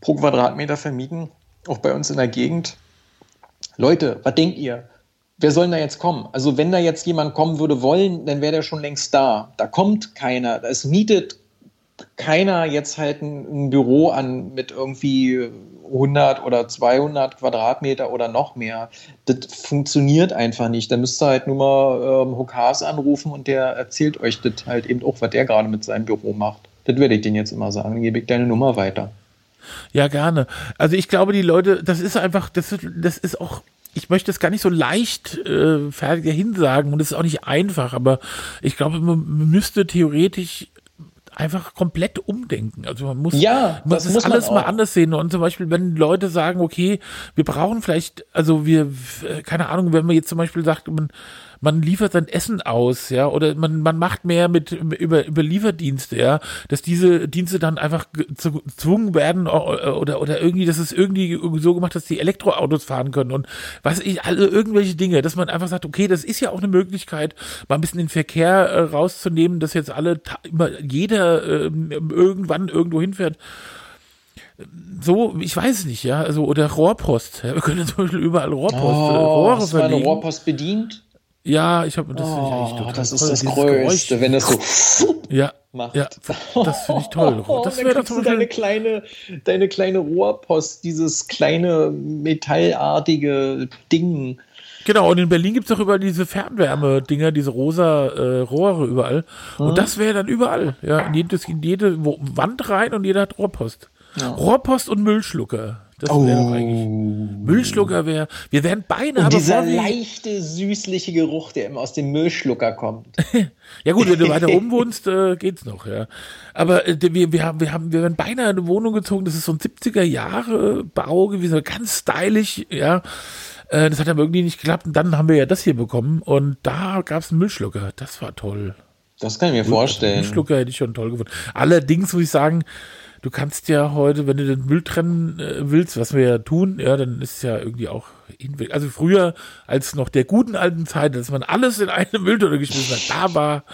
pro Quadratmeter vermieten, auch bei uns in der Gegend. Leute, was denkt ihr? Wer soll da jetzt kommen? Also wenn da jetzt jemand kommen würde wollen, dann wäre der schon längst da. Da kommt keiner. Es mietet keiner jetzt halt ein, Büro an mit irgendwie 100 oder 200 Quadratmeter oder noch mehr. Das funktioniert einfach nicht. Da müsst ihr halt nur mal ähm, Hokas anrufen und der erzählt euch das halt eben auch, was der gerade mit seinem Büro macht. Das werde ich denen jetzt immer sagen. Dann gebe ich deine Nummer weiter. Ja, gerne. Also ich glaube, die Leute, das ist einfach, das ist, das ist auch ich möchte es gar nicht so leicht äh, fertig dahin sagen und es ist auch nicht einfach, aber ich glaube, man müsste theoretisch einfach komplett umdenken. Also man muss, ja, das muss alles mal anders sehen. Und zum Beispiel, wenn Leute sagen, okay, wir brauchen vielleicht, also wir, keine Ahnung, wenn man jetzt zum Beispiel sagt, man, man liefert sein Essen aus, ja, oder man, man macht mehr mit über, über Lieferdienste, ja, dass diese Dienste dann einfach gezwungen werden oder, oder irgendwie, dass es irgendwie so gemacht, dass die Elektroautos fahren können und was ich, alle irgendwelche Dinge, dass man einfach sagt, okay, das ist ja auch eine Möglichkeit, mal ein bisschen den Verkehr äh, rauszunehmen, dass jetzt alle, immer jeder äh, irgendwann irgendwo hinfährt so, ich weiß nicht, ja, also oder Rohrpost. Ja, wir können zum Beispiel überall Rohrpost, oh, Rohre hast verlegen. Eine Rohrpost bedient? Ja, ich habe das oh, total Das ist toll, das Größte, Geräusch. wenn das so ja, macht. Ja, das finde ich toll. Oh, das wäre doch deine kleine, deine kleine Rohrpost, dieses kleine metallartige Ding. Genau, und in Berlin gibt es auch überall diese Fernwärme-Dinger, diese rosa äh, Rohre überall. Und mhm. das wäre dann überall. Ja, in, jedes, in jede Wand rein und jeder hat Rohrpost. Ja. Rohrpost und Müllschlucker. Das wäre oh. eigentlich. Müllschlucker wäre. Wir wären beinahe. Und dieser leichte, süßliche Geruch, der immer aus dem Müllschlucker kommt. ja, gut, wenn du weiter oben wohnst, äh, geht's noch, ja. Aber äh, wir, wir, haben, wir, haben, wir wären beinahe eine Wohnung gezogen, das ist so ein 70er Jahre Bau gewesen, ganz stylisch, ja. Äh, das hat aber irgendwie nicht geklappt. Und dann haben wir ja das hier bekommen. Und da gab es einen Müllschlucker. Das war toll. Das kann ich mir vorstellen. Müllschlucker hätte ich schon toll gefunden. Allerdings muss ich sagen, du kannst ja heute, wenn du den Müll trennen äh, willst, was wir ja tun, ja, dann ist es ja irgendwie auch hinweg. Also früher, als noch der guten alten Zeit, dass man alles in eine Mülltonne geschmissen hat, da war,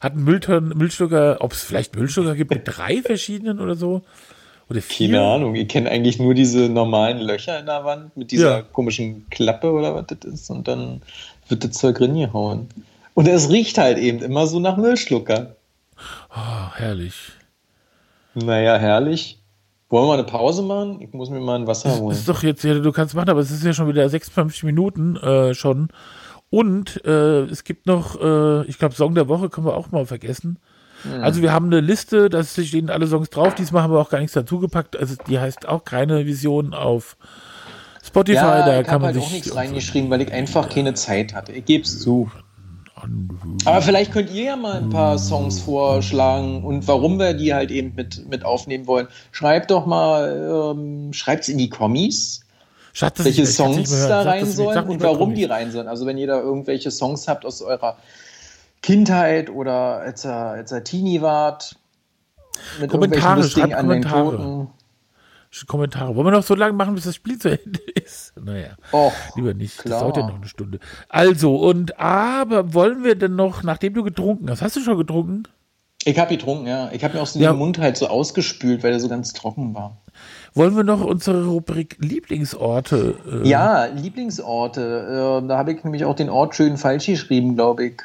hat ein Müllton, Müllschlucker, ob es vielleicht Müllschlucker gibt mit drei verschiedenen oder so. Oder vier. Keine Ahnung, ich kenne eigentlich nur diese normalen Löcher in der Wand mit dieser ja. komischen Klappe oder was das ist und dann wird das Zeug reingehauen. Und es riecht halt eben immer so nach Müllschlucker. Oh, herrlich. Naja, herrlich. Wollen wir mal eine Pause machen? Ich muss mir mal ein Wasser holen. Das ist doch jetzt, ja, du kannst machen, aber es ist ja schon wieder 56 Minuten äh, schon. Und äh, es gibt noch, äh, ich glaube, Song der Woche können wir auch mal vergessen. Mhm. Also wir haben eine Liste, da stehen alle Songs drauf. Diesmal haben wir auch gar nichts dazugepackt. Also die heißt auch keine Vision auf Spotify. Ja, da ich kann man halt sich auch nichts reingeschrieben, weil ich einfach keine Zeit hatte. Ich gebe es zu. Aber vielleicht könnt ihr ja mal ein paar Songs vorschlagen und warum wir die halt eben mit, mit aufnehmen wollen. Schreibt doch mal, ähm, schreibt es in die Kommis, Schatz, welche ich, Songs ich da rein sollen und warum die rein sollen. Also wenn ihr da irgendwelche Songs habt aus eurer Kindheit oder als ihr, als ihr Teenie wart, mit Kommentare, lustigen Anekdoten. Kommentare. Wollen wir noch so lange machen, bis das Spiel zu Ende ist? Naja, Och, lieber nicht. Klar. Das dauert ja noch eine Stunde. Also, und aber wollen wir denn noch, nachdem du getrunken hast, hast du schon getrunken? Ich habe getrunken, ja. Ich habe mir aus dem ja. Mund halt so ausgespült, weil er so ganz trocken war. Wollen wir noch unsere Rubrik Lieblingsorte? Äh ja, Lieblingsorte. Äh, da habe ich nämlich auch den Ort schön falsch geschrieben, glaube ich.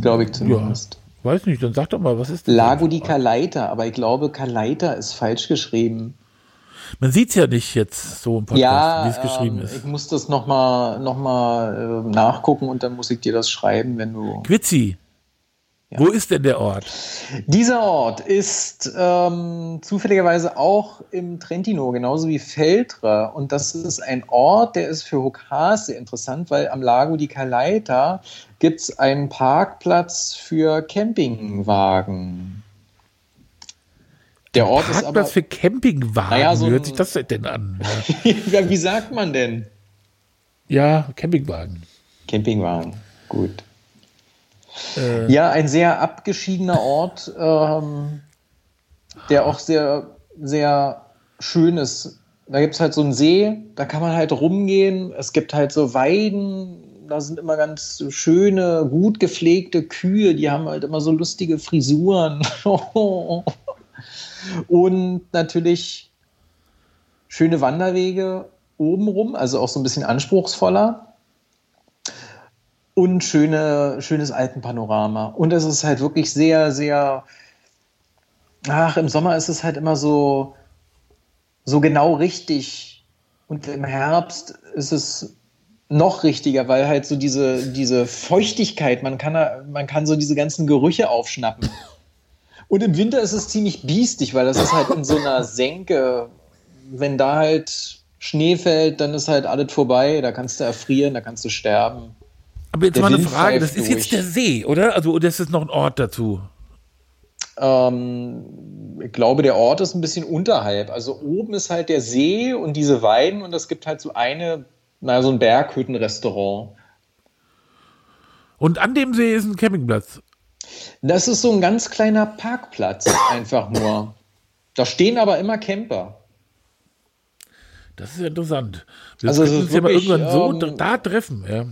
Glaube ich zumindest. Ja. Weiß nicht, dann sag doch mal, was ist das? Lago di Calaita, aber ich glaube, Calaita ist falsch geschrieben. Man sieht es ja nicht jetzt so im Podcast, ja, wie es geschrieben ähm, ist. Ich muss das nochmal noch mal, äh, nachgucken und dann muss ich dir das schreiben, wenn du. Quitzi. Ja. Wo ist denn der Ort? Dieser Ort ist ähm, zufälligerweise auch im Trentino, genauso wie Feltra. Und das ist ein Ort, der ist für Hokas sehr interessant, weil am Lago di Calaita gibt es einen Parkplatz für Campingwagen. Der Ort Parkplatz ist aber für Campingwagen. Naja, so Wie hört sich das denn an? Ja. wie sagt man denn? Ja, Campingwagen. Campingwagen, gut. Äh, ja, ein sehr abgeschiedener Ort, ähm, der auch sehr, sehr schön ist. Da gibt es halt so einen See, da kann man halt rumgehen. Es gibt halt so Weiden, da sind immer ganz schöne, gut gepflegte Kühe, die haben halt immer so lustige Frisuren. Und natürlich schöne Wanderwege obenrum, also auch so ein bisschen anspruchsvoller. Und schöne, schönes Alpenpanorama. Und es ist halt wirklich sehr, sehr, ach, im Sommer ist es halt immer so, so genau richtig. Und im Herbst ist es noch richtiger, weil halt so diese, diese Feuchtigkeit, man kann, man kann so diese ganzen Gerüche aufschnappen. Und im Winter ist es ziemlich biestig, weil das ist halt in so einer Senke. Wenn da halt Schnee fällt, dann ist halt alles vorbei. Da kannst du erfrieren, da kannst du sterben. Aber jetzt der mal eine Frage, das ist jetzt der See, oder? Also, oder ist es noch ein Ort dazu? Ähm, ich glaube, der Ort ist ein bisschen unterhalb. Also oben ist halt der See und diese Weiden und es gibt halt so eine, naja, so ein Berghüttenrestaurant. Und an dem See ist ein Campingplatz. Das ist so ein ganz kleiner Parkplatz, einfach nur. Da stehen aber immer Camper. Das ist interessant. Wir also können uns ja mal irgendwann so ähm, da treffen, ja.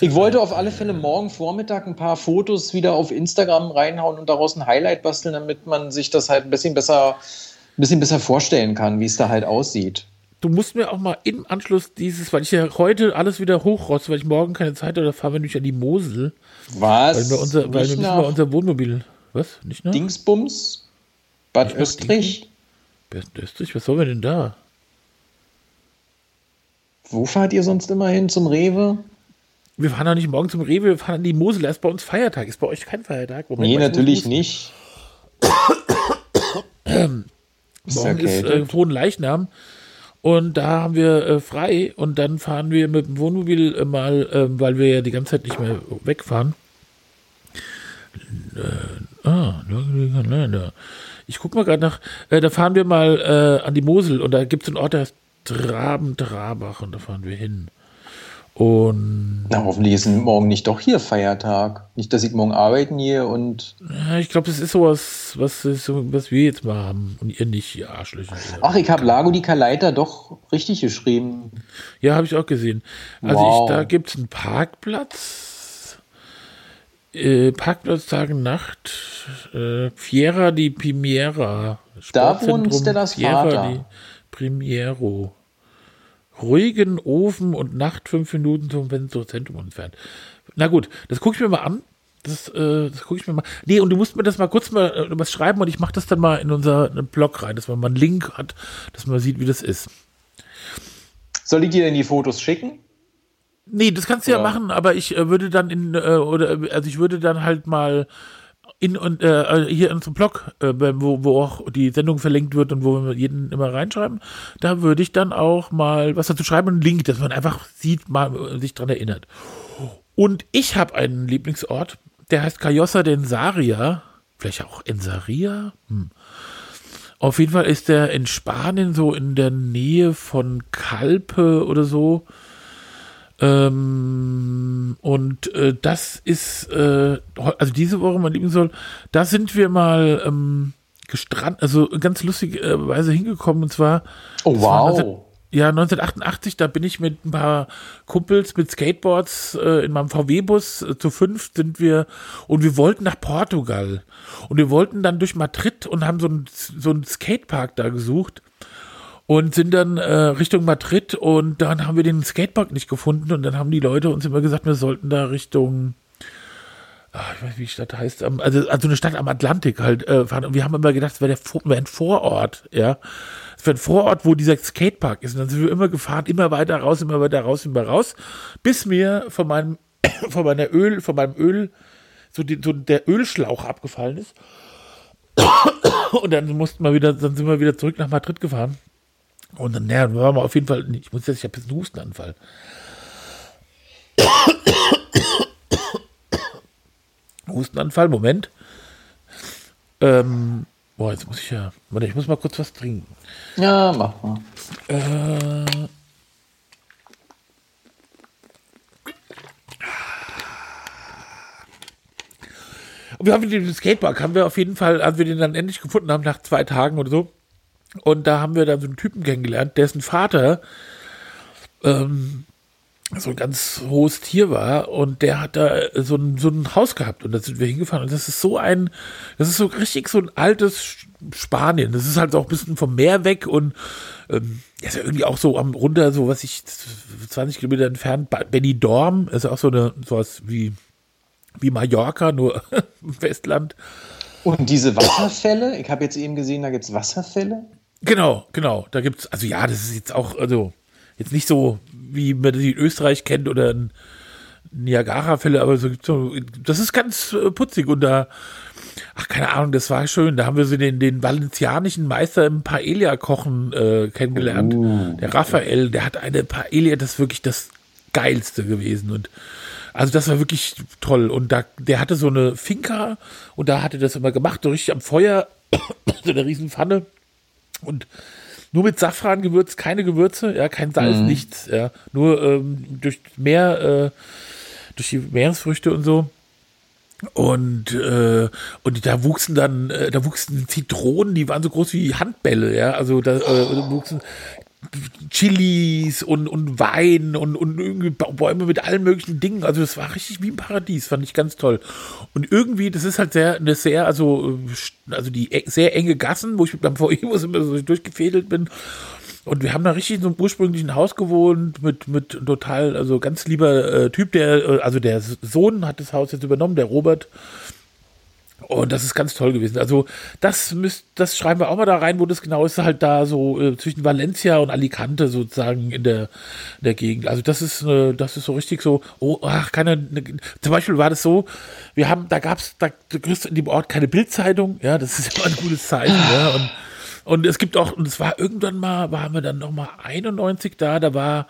Ich wollte auf alle Fälle morgen Vormittag ein paar Fotos wieder auf Instagram reinhauen und daraus ein Highlight basteln, damit man sich das halt ein bisschen besser, ein bisschen besser vorstellen kann, wie es da halt aussieht. Du musst mir auch mal im Anschluss dieses, weil ich ja heute alles wieder hochroste, weil ich morgen keine Zeit habe, da fahren wir nämlich an die Mosel. Was? Weil wir, unser, weil wir müssen mal unser Wohnmobil. Was? Nicht noch? Dingsbums? Bad Nicht Österreich? Bad Österreich? Was sollen wir denn da? Wo fahrt ihr sonst immer hin? Zum Rewe? Wir fahren doch nicht morgen zum Rewe, wir fahren an die Mosel. Da ist bei uns Feiertag. Ist bei euch kein Feiertag? Moment, nee, natürlich nicht. morgen ist äh, Hohen Leichnam. Und da haben wir äh, frei und dann fahren wir mit dem Wohnmobil äh, mal, äh, weil wir ja die ganze Zeit nicht mehr wegfahren. Äh, ah, ich guck mal gerade nach. Äh, da fahren wir mal äh, an die Mosel und da gibt es einen Ort, der heißt Traben-Trabach und da fahren wir hin. Und Na, hoffentlich ist morgen nicht doch hier Feiertag. Nicht, dass ich morgen arbeiten hier und. Ja, ich glaube, das ist sowas, was, was wir jetzt mal haben und ihr nicht, ihr Arschlöcher. Ach, ich habe Lago di Calaita doch richtig geschrieben. Ja, habe ich auch gesehen. Also wow. ich, da gibt es einen Parkplatz. Äh, Parkplatz Tag und Nacht. Äh, Fiera di Pimiera. Da wohnt Stellas Fiera Vater. Di Primiero ruhigen Ofen und Nacht fünf Minuten zum Zentrum entfernt. Na gut, das gucke ich mir mal an. Das, äh, das gucke ich mir mal. Nee, und du musst mir das mal kurz mal äh, was schreiben und ich mache das dann mal in unser Blog rein, dass man mal einen Link hat, dass man sieht, wie das ist. Soll ich dir denn die Fotos schicken? Nee, das kannst du ja, ja machen, aber ich äh, würde dann in, äh, oder, also ich würde dann halt mal in und äh, hier in unserem Blog, äh, wo, wo auch die Sendung verlinkt wird und wo wir jeden immer reinschreiben, da würde ich dann auch mal was dazu schreiben, einen Link, dass man einfach sieht, mal äh, sich dran erinnert. Und ich habe einen Lieblingsort, der heißt Cayosa de Ensaria, vielleicht auch Ensaria. Hm. Auf jeden Fall ist der in Spanien so in der Nähe von Calpe oder so. Ähm, und äh, das ist, äh, also diese Woche, mein Lieblingssoll, da sind wir mal ähm, gestrandet, also ganz lustigerweise hingekommen und zwar. Oh, wow. 19, ja, 1988, da bin ich mit ein paar Kumpels mit Skateboards äh, in meinem VW-Bus äh, zu fünf sind wir und wir wollten nach Portugal. Und wir wollten dann durch Madrid und haben so einen so einen Skatepark da gesucht und sind dann äh, Richtung Madrid und dann haben wir den Skatepark nicht gefunden und dann haben die Leute uns immer gesagt, wir sollten da Richtung ach, ich weiß nicht, wie die Stadt heißt, also, also eine Stadt am Atlantik halt äh, fahren. Und wir haben immer gedacht, es wäre wär ein Vorort, ja. Es wäre ein Vorort, wo dieser Skatepark ist. Und dann sind wir immer gefahren, immer weiter raus, immer weiter raus, immer raus, bis mir von meinem, von meiner Öl, von meinem Öl, so, die, so der Ölschlauch abgefallen ist. Und dann mussten wir wieder, dann sind wir wieder zurück nach Madrid gefahren. Und dann, naja, war mal auf jeden Fall, ich muss jetzt, ich habe jetzt einen Hustenanfall. Hustenanfall, Moment. Ähm, boah, jetzt muss ich ja, warte, ich muss mal kurz was trinken. Ja, mach mal. Äh, wir haben den Skatepark, haben wir auf jeden Fall, als wir den dann endlich gefunden haben, nach zwei Tagen oder so, und da haben wir dann so einen Typen kennengelernt, dessen Vater ähm, so ein ganz hohes Tier war und der hat da so ein, so ein Haus gehabt und da sind wir hingefahren und das ist so ein, das ist so richtig so ein altes Spanien. Das ist halt auch ein bisschen vom Meer weg und ähm, ist ja irgendwie auch so am runter, so was ich 20 Kilometer entfernt, Benidorm, ist auch so eine sowas wie wie Mallorca, nur im Festland. Und diese Wasserfälle, ich habe jetzt eben gesehen, da gibt es Wasserfälle. Genau, genau. Da gibt es, also ja, das ist jetzt auch, also jetzt nicht so, wie man sie in Österreich kennt oder in Niagara-Fälle, aber so gibt's so, das ist ganz äh, putzig und da, ach, keine Ahnung, das war schön. Da haben wir so den, den valencianischen Meister im Paella-Kochen äh, kennengelernt. Uh, der Raphael, der hat eine Paella, das ist wirklich das Geilste gewesen und also das war wirklich toll. Und da, der hatte so eine Finca und da hatte das immer gemacht, so richtig am Feuer, so eine riesen Pfanne. Und nur mit Safrangewürz, keine Gewürze, ja, kein Salz, mhm. nichts, ja. Nur ähm, durch Meer, äh, durch die Meeresfrüchte und so. Und, äh, und da wuchsen dann, äh, da wuchsen Zitronen, die waren so groß wie Handbälle, ja. Also da äh, wuchsen Chilis und, und Wein und, und irgendwie Bäume mit allen möglichen Dingen. Also das war richtig wie ein Paradies, fand ich ganz toll. Und irgendwie, das ist halt sehr, eine sehr, also, also die e, sehr enge Gassen, wo ich mit meinem VE immer so durchgefädelt bin. Und wir haben da richtig in so einem ursprünglichen Haus gewohnt mit, mit total, also ganz lieber äh, Typ, der, äh, also der Sohn hat das Haus jetzt übernommen, der Robert. Und das ist ganz toll gewesen. Also das müsst, das schreiben wir auch mal da rein, wo das genau ist, halt da so äh, zwischen Valencia und Alicante sozusagen in der, in der Gegend. Also das ist, äh, das ist so richtig so, oh, ach, keine, ne, zum Beispiel war das so, wir haben, da gab's, da, du kriegst in dem Ort keine Bildzeitung, ja, das ist immer ein gutes Zeichen, ja, und, und es gibt auch, und es war irgendwann mal, waren wir dann nochmal 91 da, da war,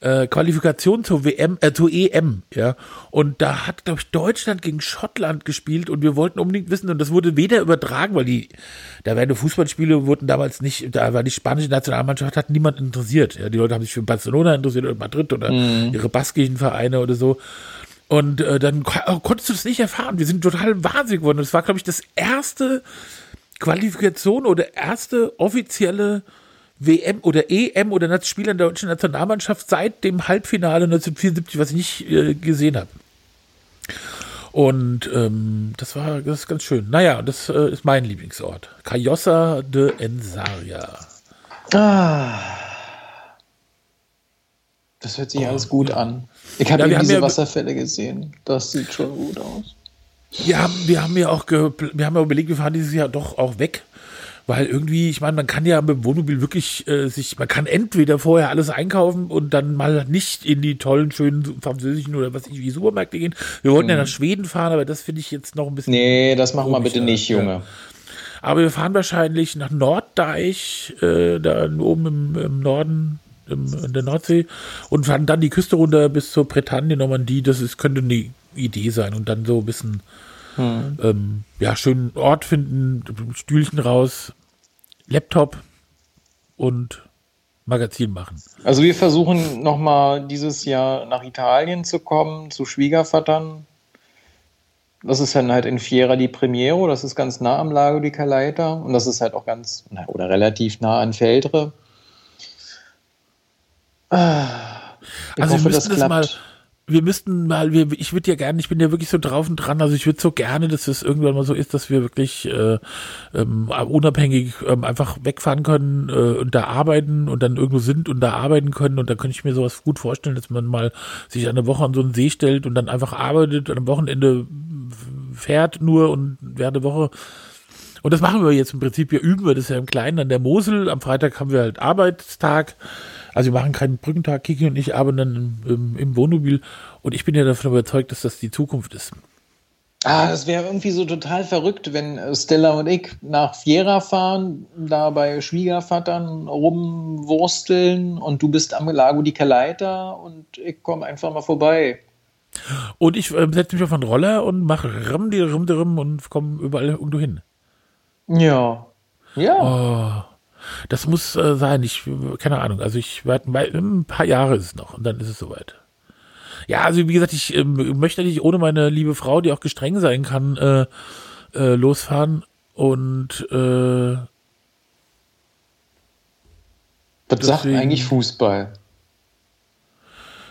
äh, Qualifikation zur WM, äh, zur EM, ja. Und da hat, glaube ich, Deutschland gegen Schottland gespielt und wir wollten unbedingt wissen, und das wurde weder übertragen, weil die, da werden Fußballspiele wurden damals nicht, da war die spanische Nationalmannschaft, hat niemand interessiert. Ja, die Leute haben sich für Barcelona interessiert oder Madrid oder mhm. ihre baskischen Vereine oder so. Und äh, dann oh, konntest du das nicht erfahren. Wir sind total wahnsinnig geworden. Das war, glaube ich, das erste Qualifikation oder erste offizielle WM oder EM oder Spieler der deutschen Nationalmannschaft seit dem Halbfinale 1974, was ich nicht äh, gesehen habe. Und ähm, das war das ist ganz schön. Naja, das äh, ist mein Lieblingsort. Cayosa de Ensaria. Ah. Das hört sich oh, alles gut an. Ich habe ja, diese ja, Wasserfälle gesehen. Das sieht schon gut aus. Ja, wir haben ja auch, wir haben ja überlegt, wir fahren dieses Jahr doch auch weg weil irgendwie, ich meine, man kann ja mit dem Wohnmobil wirklich äh, sich, man kann entweder vorher alles einkaufen und dann mal nicht in die tollen, schönen französischen oder was ich wie Supermärkte gehen. Wir wollten mhm. ja nach Schweden fahren, aber das finde ich jetzt noch ein bisschen. Nee, das machen wir bitte nicht, Junge. Ja. Aber wir fahren wahrscheinlich nach Norddeich, äh, da oben im, im Norden, im, in der Nordsee, und fahren dann die Küste runter bis zur Bretagne, Normandie. Das ist, könnte eine Idee sein. Und dann so ein bisschen hm. Ähm, ja, schönen Ort finden, Stühlchen raus, Laptop und Magazin machen. Also wir versuchen nochmal dieses Jahr nach Italien zu kommen, zu Schwiegervatern. Das ist dann halt in Fiera di Primiero, das ist ganz nah am Lago di Calaita und das ist halt auch ganz, oder relativ nah an Feldre. Ah, ich also hoffe, wir müssen das, das mal wir müssten mal, wir, ich würde ja gerne, ich bin ja wirklich so drauf und dran, also ich würde so gerne, dass es irgendwann mal so ist, dass wir wirklich äh, ähm, unabhängig ähm, einfach wegfahren können äh, und da arbeiten und dann irgendwo sind und da arbeiten können und da könnte ich mir sowas gut vorstellen, dass man mal sich eine Woche an so einen See stellt und dann einfach arbeitet und am Wochenende fährt nur und während der Woche und das machen wir jetzt im Prinzip, wir üben wir das ja im Kleinen an der Mosel. Am Freitag haben wir halt Arbeitstag. Also wir machen keinen Brückentag, Kiki und ich arbeiten dann im, im Wohnmobil. Und ich bin ja davon überzeugt, dass das die Zukunft ist. Ah, das wäre irgendwie so total verrückt, wenn Stella und ich nach Fiera fahren, da bei Schwiegervatern rumwursteln und du bist am Lago di Calaita und ich komme einfach mal vorbei. Und ich äh, setze mich auf einen Roller und mache rum, die rum, die rum und komme überall irgendwo hin. Ja. Ja. Oh. Das muss äh, sein. Ich, keine Ahnung. Also ich werde ein paar Jahre ist es noch und dann ist es soweit. Ja, also wie gesagt, ich äh, möchte nicht ohne meine liebe Frau, die auch gestreng sein kann, äh, äh, losfahren und äh, was sagt eigentlich Fußball?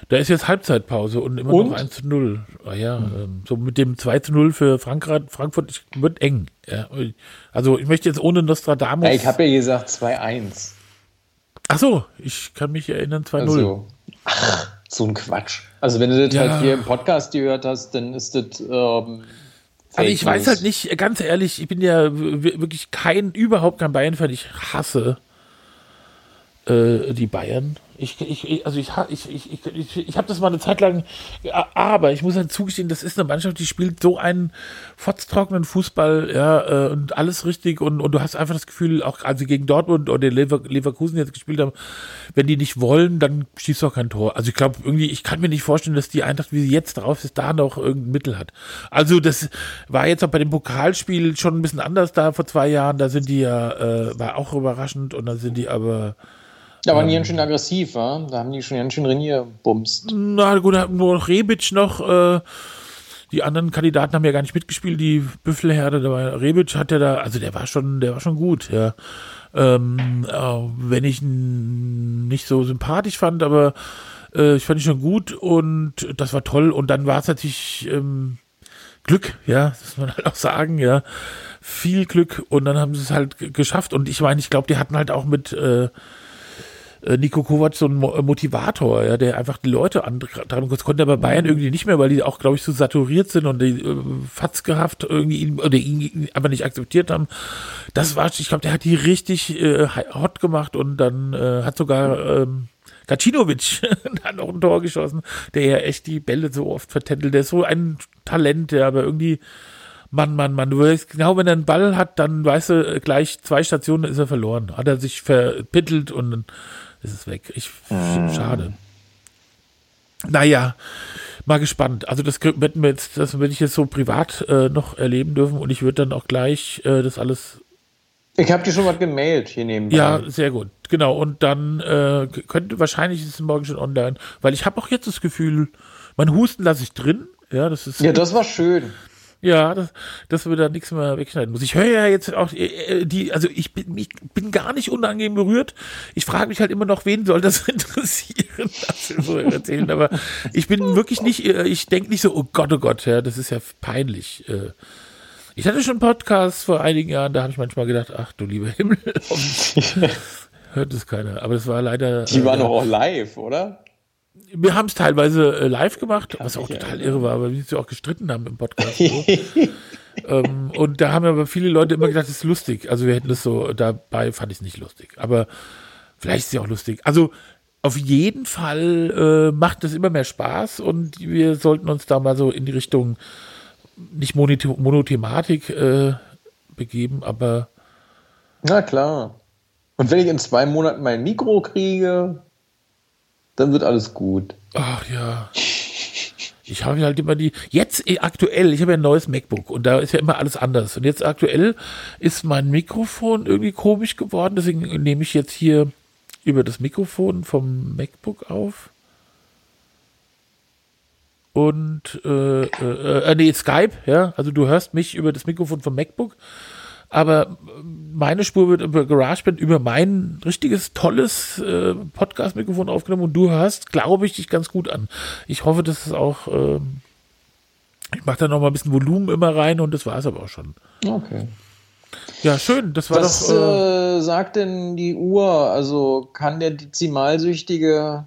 Da ist jetzt Halbzeitpause und immer Und? noch 1 zu 0. Ah ja, ähm, so mit dem 2 zu 0 für Frankreich, Frankfurt ich- wird eng. Ja. Also ich möchte jetzt ohne Nostradamus. Ja, ich habe ja gesagt 2-1. Ach so, ich kann mich erinnern 2-0. Also, ach, so ein Quatsch. Also wenn du das Ja. halt hier im Podcast gehört hast, dann ist das ähm, Aber ich weiß halt nicht, ganz ehrlich, ich bin ja wirklich kein, überhaupt kein Bayern-Fan. Ich hasse äh, die Bayern. Ich, ich, also ich, ich, ich, ich, ich, habe das mal eine Zeit lang, ja, aber ich muss halt zugestehen, das ist eine Mannschaft, die spielt so einen fotztrockenen Fußball, ja, äh, und alles richtig und, und du hast einfach das Gefühl, auch als sie gegen Dortmund oder Lever, Leverkusen jetzt gespielt haben, wenn die nicht wollen, dann schießt auch kein Tor. Also ich glaube irgendwie, ich kann mir nicht vorstellen, dass die Eintracht, wie sie jetzt drauf ist, da noch irgendein Mittel hat. Also das war jetzt auch bei dem Pokalspiel schon ein bisschen anders da vor zwei Jahren, da sind die ja, äh, war auch überraschend und dann sind die aber Da waren die ganz schön aggressiv, wa? Da haben die schon ganz schön reingebumst. Na gut, nur noch Rebic noch. Äh, die anderen Kandidaten haben ja gar nicht mitgespielt. Die Büffelherde, da war Rebic hat ja da, also der war schon, der war schon gut, ja. Ähm, wenn ich ihn nicht so sympathisch fand, aber äh, ich fand ihn schon gut und das war toll. Und dann war es natürlich ähm, Glück, ja, das muss man halt auch sagen, ja. Viel Glück und dann haben sie es halt geschafft. Und ich meine, ich glaube, die hatten halt auch mit äh, Nico Kovac so ein äh, Motivator, ja, der einfach die Leute antreiben Das konnte er bei Bayern irgendwie nicht mehr, weil die auch, glaube ich, so saturiert sind und die äh, fatzgehaft irgendwie ihn, oder ihn einfach nicht akzeptiert haben. Das war, ich glaube, der hat die richtig äh, hot gemacht und dann äh, hat sogar ähm, Gacinovic dann noch ein Tor geschossen, der ja echt die Bälle so oft vertändelt. Der ist so ein Talent, der aber irgendwie Mann, Mann, Mann, du weißt genau, wenn er einen Ball hat, dann weißt du, gleich zwei Stationen ist er verloren. Hat er sich verpittelt und dann ist es weg. Ich, schade. Naja, mal gespannt. Also das werden wir jetzt, das werde ich jetzt so privat äh, noch erleben dürfen und ich würde dann auch gleich äh, das alles Ich habe dir schon was gemailt hier nebenbei. ja, sehr gut. Genau. Und dann äh, könnte wahrscheinlich ist es morgen schon online, weil ich habe auch jetzt das Gefühl, mein Husten lasse ich drin. Ja, das ist ja, das war schön. Ja, das, dass wir da nichts mehr wegschneiden muss. Ich höre ja jetzt auch äh, äh, die, also ich bin, ich bin gar nicht unangenehm berührt. Ich frage mich halt immer noch, wen soll das interessieren, was wir so erzählen. Aber ich bin wirklich nicht, äh, ich denke nicht so, oh Gott, oh Gott, ja, das ist ja peinlich. Äh, Ich hatte schon Podcasts vor einigen Jahren, da habe ich manchmal gedacht, ach du lieber Himmel, hört es keiner. Aber das war leider. Die äh, waren doch auch live, oder? Wir haben es teilweise äh, live gemacht, was auch total irre war, weil wir uns ja auch gestritten haben im Podcast. So. ähm, und da haben aber viele Leute immer gedacht, das ist lustig. Also wir hätten das so, dabei fand ich es nicht lustig. Aber vielleicht ist es ja auch lustig. Also auf jeden Fall äh, macht es immer mehr Spaß und wir sollten uns da mal so in die Richtung nicht Monothematik äh, begeben, aber Na klar. Und wenn ich in zwei Monaten mein Mikro kriege, dann wird alles gut. Ach ja. Ich habe halt immer die. Jetzt eh, aktuell, ich habe ja ein neues MacBook und da ist ja immer alles anders. Und jetzt aktuell ist mein Mikrofon irgendwie komisch geworden. Deswegen nehme ich jetzt hier über das Mikrofon vom MacBook auf. Und äh, äh, äh, nee, Skype, ja. Also du hörst mich über das Mikrofon vom MacBook. Aber meine Spur wird über GarageBand über mein richtiges, tolles äh, Podcast-Mikrofon aufgenommen und du hörst, glaube ich, dich ganz gut an. Ich hoffe, dass es auch, ähm, ich mache da noch mal ein bisschen Volumen immer rein und das war es aber auch schon. Okay. Ja, schön, das war Was doch, äh, äh, sagt denn die Uhr? Also kann der Dezimalsüchtige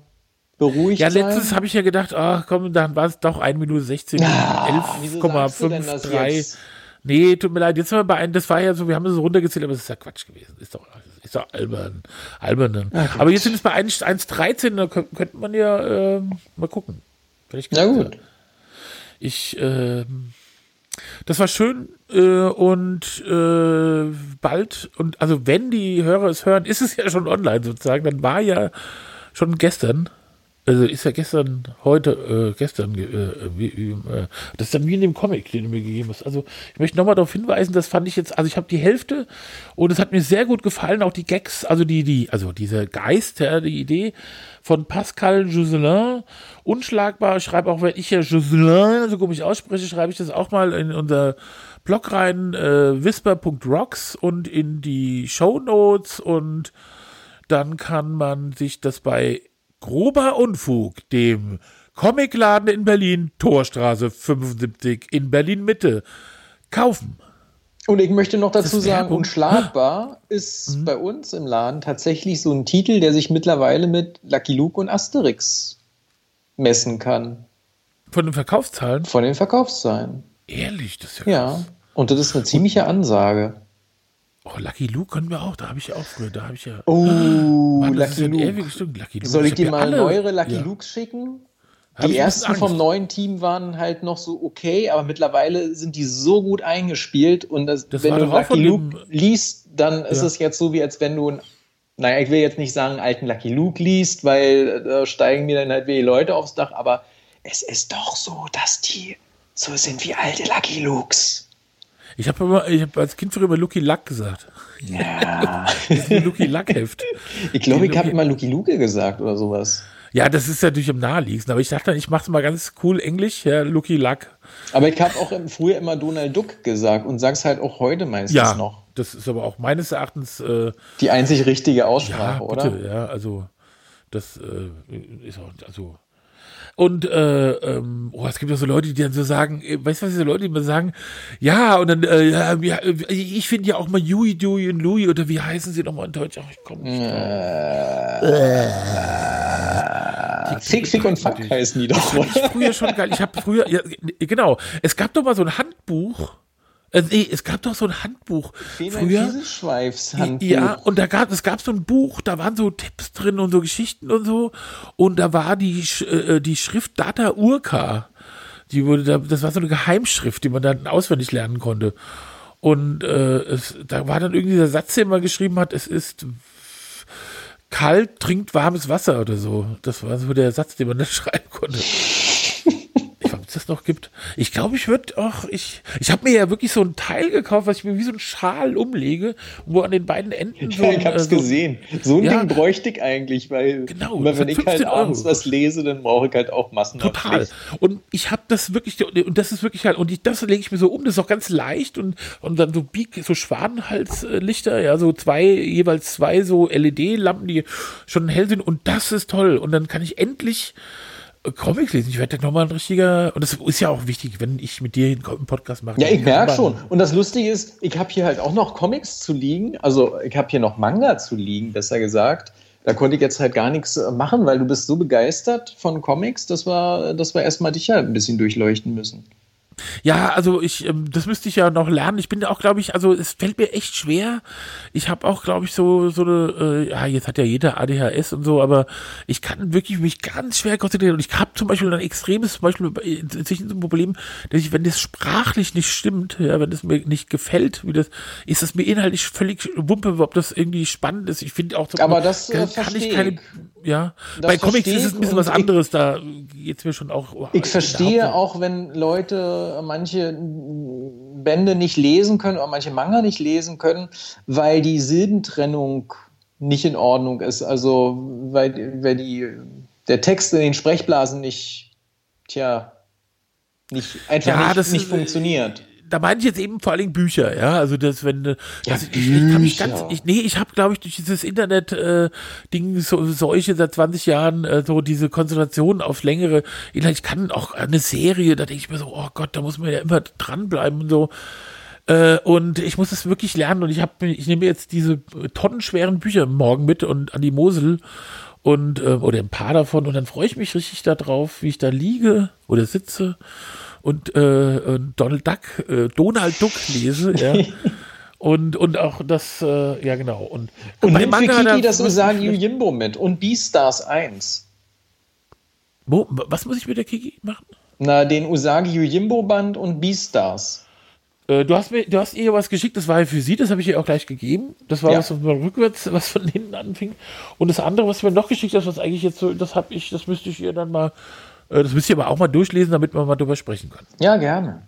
beruhigt ja, sein? letztens habe ich ja gedacht, ach komm, dann war es doch 1 Minute 16, Ah, wieso sagst du denn das 11,53. Nee, tut mir leid, jetzt sind wir bei einem, das war ja so, wir haben das so runtergezählt, aber das ist ja Quatsch gewesen. Ist doch, ist doch albern. albern dann. aber jetzt sind es bei 1 1,13, da kö- könnte man ja ähm, mal gucken. Na geht's ja. gut. Ich, ähm, das war schön äh, und äh, bald, und also wenn die Hörer es hören, ist es ja schon online sozusagen, dann war ja schon gestern, also ist ja gestern, heute, äh, gestern, ge- äh, wie, äh, das ist dann wie in dem Comic, den du mir gegeben hast. Also ich möchte nochmal darauf hinweisen, das fand ich jetzt, also ich habe die Hälfte und es hat mir sehr gut gefallen, auch die Gags, also die, die, also dieser Geist, ja, die Idee von Pascal Joselin, unschlagbar, ich schreibe auch, wenn ich ja Joselin so komisch ausspreche, schreibe ich das auch mal in unser Blog rein, äh, whisper.rocks und in die Show Notes und dann kann man sich das bei Grober Unfug, dem Comicladen in Berlin, Torstraße 75 in Berlin Mitte, kaufen. Und ich möchte noch dazu sagen, unschlagbar ist mhm. bei uns im Laden tatsächlich so ein Titel, der sich mittlerweile mit Lucky Luke und Asterix messen kann. Von den Verkaufszahlen? Von den Verkaufszahlen. Ehrlich, das ist ja Ja, und das ist eine ziemliche Ansage. Oh, Lucky Luke können wir auch, da habe ich ja auch früher, da habe ich ja. Oh, Mann, Lucky, Luke. Lucky Luke. Soll ich, ich dir mal alle, neuere Lucky ja. Lukes schicken? Die ersten vom neuen Team waren halt noch so okay, aber mittlerweile sind die so gut eingespielt und das, das wenn du Lucky Luke liest, dann ist ja. es jetzt so, wie als wenn du ein, naja, ich will jetzt nicht sagen, alten Lucky Luke liest, weil da steigen mir dann halt wie Leute aufs Dach, aber es ist doch so, dass die so sind wie alte Lucky Lukes. Ich habe hab als Kind früher immer Lucky Luck gesagt. Ja. das ist ein Lucky Luck Heft. Ich glaube, ich habe immer Lucky Luke gesagt oder sowas. Ja, das ist natürlich im Naheliegend, aber ich dachte, ich mache es mal ganz cool Englisch, ja, Lucky Luck. Aber ich habe auch früher immer Donald Duck gesagt und sag's halt auch heute meistens ja, noch. Das ist aber auch meines Erachtens äh, die einzig richtige Aussprache, ja, bitte, oder? Ja, also das äh, ist auch, also und äh, ähm, oh, es gibt ja so Leute, die dann so sagen, äh, weißt du was, diese Leute, die immer sagen, ja, und dann, äh, ja, ich finde ja auch mal Yui, Dewey und Louis, oder wie heißen sie nochmal in Deutsch? Ach, ich komme nicht drauf. Äh, Fick, Fick und Fuck heißen die doch. Ich früher schon geil. Ich habe früher, ja, genau, es gab doch mal so ein Handbuch, äh, nee, es gab doch so ein Handbuch. Früher. Handbuch. Ja, und da gab es gab so ein Buch, da waren so Tipps drin und so Geschichten und so. Und da war die, äh, die Schrift Data Urka. Die wurde da, das war so eine Geheimschrift, die man dann auswendig lernen konnte. Und äh, es, da war dann irgendwie der Satz, der immer geschrieben hat, es ist kalt, trinkt warmes Wasser oder so. Das war so der Satz, den man dann schreiben konnte es das noch gibt. Ich glaube, ich würde auch, ich, ich habe mir ja wirklich so ein Teil gekauft, was ich mir wie so ein Schal umlege, wo an den beiden Enden so. Ja, ich habe es äh, so, gesehen. So ein ja, Ding bräuchte ich eigentlich, weil genau, immer, wenn ich halt abends was lese, dann brauche ich halt auch Massen. Total. Und ich habe das wirklich, und das ist wirklich halt, und ich, das lege ich mir so um, das ist auch ganz leicht und, und dann so Bieg, so Schwanenhalslichter, ja, so zwei, jeweils zwei so LED-Lampen, die schon hell sind und das ist toll. Und dann kann ich endlich Comics lesen. Ich werde nochmal ein richtiger, und das ist ja auch wichtig, wenn ich mit dir einen Podcast mache. Ja, ich merke schon. Und das Lustige ist, ich habe hier halt auch noch Comics zu liegen. Also ich habe hier noch Manga zu liegen, besser gesagt. Da konnte ich jetzt halt gar nichts äh, machen, weil du bist so begeistert von Comics, dass wir, dass wir erstmal dich halt ein bisschen durchleuchten müssen. Ja, also ich, ähm, das müsste ich ja noch lernen. Ich bin auch, glaube ich, also es fällt mir echt schwer. Ich habe auch, glaube ich, so so eine, äh, ja, jetzt hat ja jeder ADHS und so, aber ich kann wirklich mich ganz schwer konzentrieren. Und ich habe zum Beispiel ein extremes, zum Beispiel inzwischen so ein Problem, dass ich, wenn das sprachlich nicht stimmt, ja, wenn das mir nicht gefällt, wie das, ist das mir inhaltlich völlig wumpe, ob das irgendwie spannend ist. Ich finde auch, zum aber das kann, äh, kann ich keine, ja. Bei Comics ist es ein bisschen was anderes, da geht's mir schon auch. Ich verstehe auch, wenn Leute manche Bände nicht lesen können oder manche Manga nicht lesen können, weil die Silbentrennung nicht in Ordnung ist. Also, weil, weil die, der Text in den Sprechblasen nicht, tja, nicht, einfach ja, nicht, nicht funktioniert da meine ich jetzt eben vor allen Dingen Bücher, ja. Also das, wenn das, ja, ich, ich kann mich ganz, ich, nee, ich habe, glaube ich, durch dieses Internet-Ding äh, so, solche seit 20 Jahren äh, so diese Konzentration auf längere. Ich kann auch eine Serie, da denke ich mir so, oh Gott, da muss man ja immer dranbleiben und so. Äh, und ich muss das wirklich lernen und ich habe, ich nehme jetzt diese tonnenschweren Bücher morgen mit und an die Mosel und äh, oder ein paar davon und dann freue ich mich richtig darauf, wie ich da liege oder sitze und äh, Donald Duck, äh, Donald Duck lese, ja. und, und auch das, äh, ja genau. Und, und bei Manga, für Kiki das Usagi Yimbo mit und Beastars 1. Wo, was muss ich mit der Kiki machen? Na, den Usagi Yimbo Band und Beastars. Äh, du hast mir, du hast ihr was geschickt, das war ja für sie, das habe ich ihr auch gleich gegeben. Das war ja. was, was rückwärts, was von hinten anfing. Und das andere, was mir noch geschickt hast, was eigentlich jetzt so, das habe ich, das müsste ich ihr dann mal äh, das müsst ihr aber auch mal durchlesen, damit wir mal drüber sprechen können. Ja, gerne.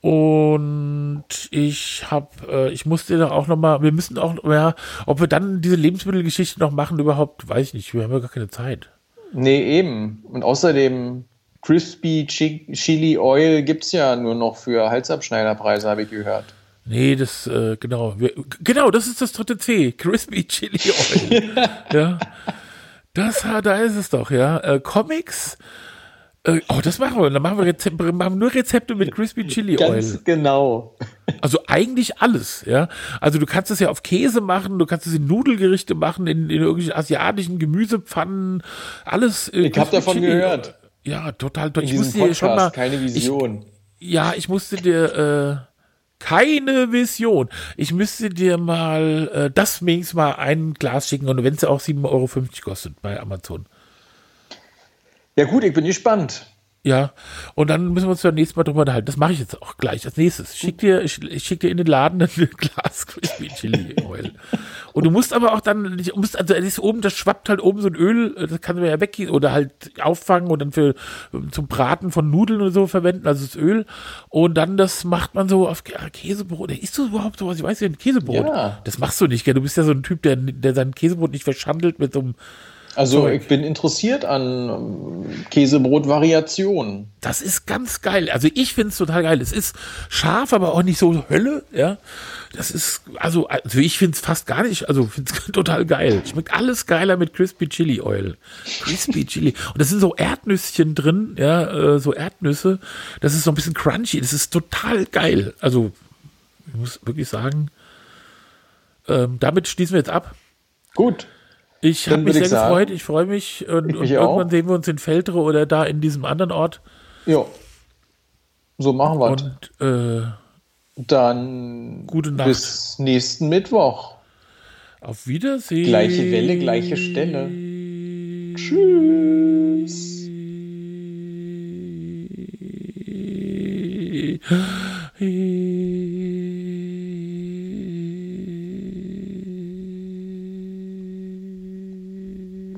Und ich habe, äh, ich musste da auch noch mal, wir müssen auch, ja, ob wir dann diese Lebensmittelgeschichte noch machen, überhaupt, weiß ich nicht. Wir haben ja gar keine Zeit. Nee, eben. Und außerdem, Crispy Chili Oil gibt es ja nur noch für Halsabschneiderpreise, habe ich gehört. Nee, das, äh, genau. Wir, genau, das ist das dritte C. Crispy Chili Oil. ja. Das, da ist es doch, ja. Äh, Comics. Äh, oh, das machen wir. Dann machen wir, Rezep machen nur Rezepte mit Crispy Chili Oil. Ganz genau. Also eigentlich alles, ja. Also du kannst es ja auf Käse machen, du kannst es in Nudelgerichte machen, in, in irgendwelchen asiatischen Gemüsepfannen, alles. Äh, ich habe davon Chili. gehört. Ja, total toll. Ich musste dir schon mal. Keine Vision. Ich, ja, ich musste dir. Äh, keine Vision. Ich müsste dir mal äh, das wenigstens mal ein Glas schicken und wenn es auch 7,50 Euro kostet bei Amazon. Ja gut, ich bin gespannt. Ja, und dann müssen wir uns beim nächsten Mal drüber unterhalten. Das mache ich jetzt auch gleich als nächstes. Schick dir, ich, ich schick dir in den Laden ein Glas Crispy Chili Oil. Und du musst aber auch dann, du musst, also das ist oben, das schwappt halt oben so ein Öl, das kannst du ja weggehen oder halt auffangen und dann für zum Braten von Nudeln oder so verwenden, also das Öl. Und dann das macht man so auf Käsebrot. Isst du überhaupt sowas? Ich weiß ja, ein Käsebrot. Ja. Das machst du nicht, gell? Du bist ja so ein Typ, der, der sein Käsebrot nicht verschandelt mit so einem also Zeug. ich bin interessiert an ähm, Käsebrot-Variationen. Das ist ganz geil. Also ich finde es total geil. Es ist scharf, aber auch nicht so Hölle. Ja, das ist also also ich finde es fast gar nicht. Also finde es total geil. Schmeckt alles geiler mit Crispy Chili Oil. Crispy Chili und das sind so Erdnüsschen drin. Ja, äh, so Erdnüsse. Das ist so ein bisschen crunchy. Das ist total geil. Also ich muss wirklich sagen, ähm, damit schließen wir jetzt ab. Gut. Ich habe mich sehr ich gefreut. Ich freue mich. Und, und irgendwann auch. sehen wir uns in Feltre oder da in diesem anderen Ort. Ja. So machen wir Und äh, dann gute Nacht. bis nächsten Mittwoch. Auf Wiedersehen. Gleiche Welle, gleiche Stelle. Tschüss.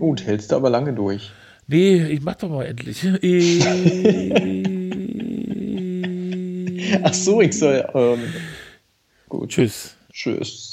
Gut, hältst du aber lange durch. Nee, ich mach doch mal endlich. Ach so, ich soll. Ähm, gut. Tschüss. Tschüss.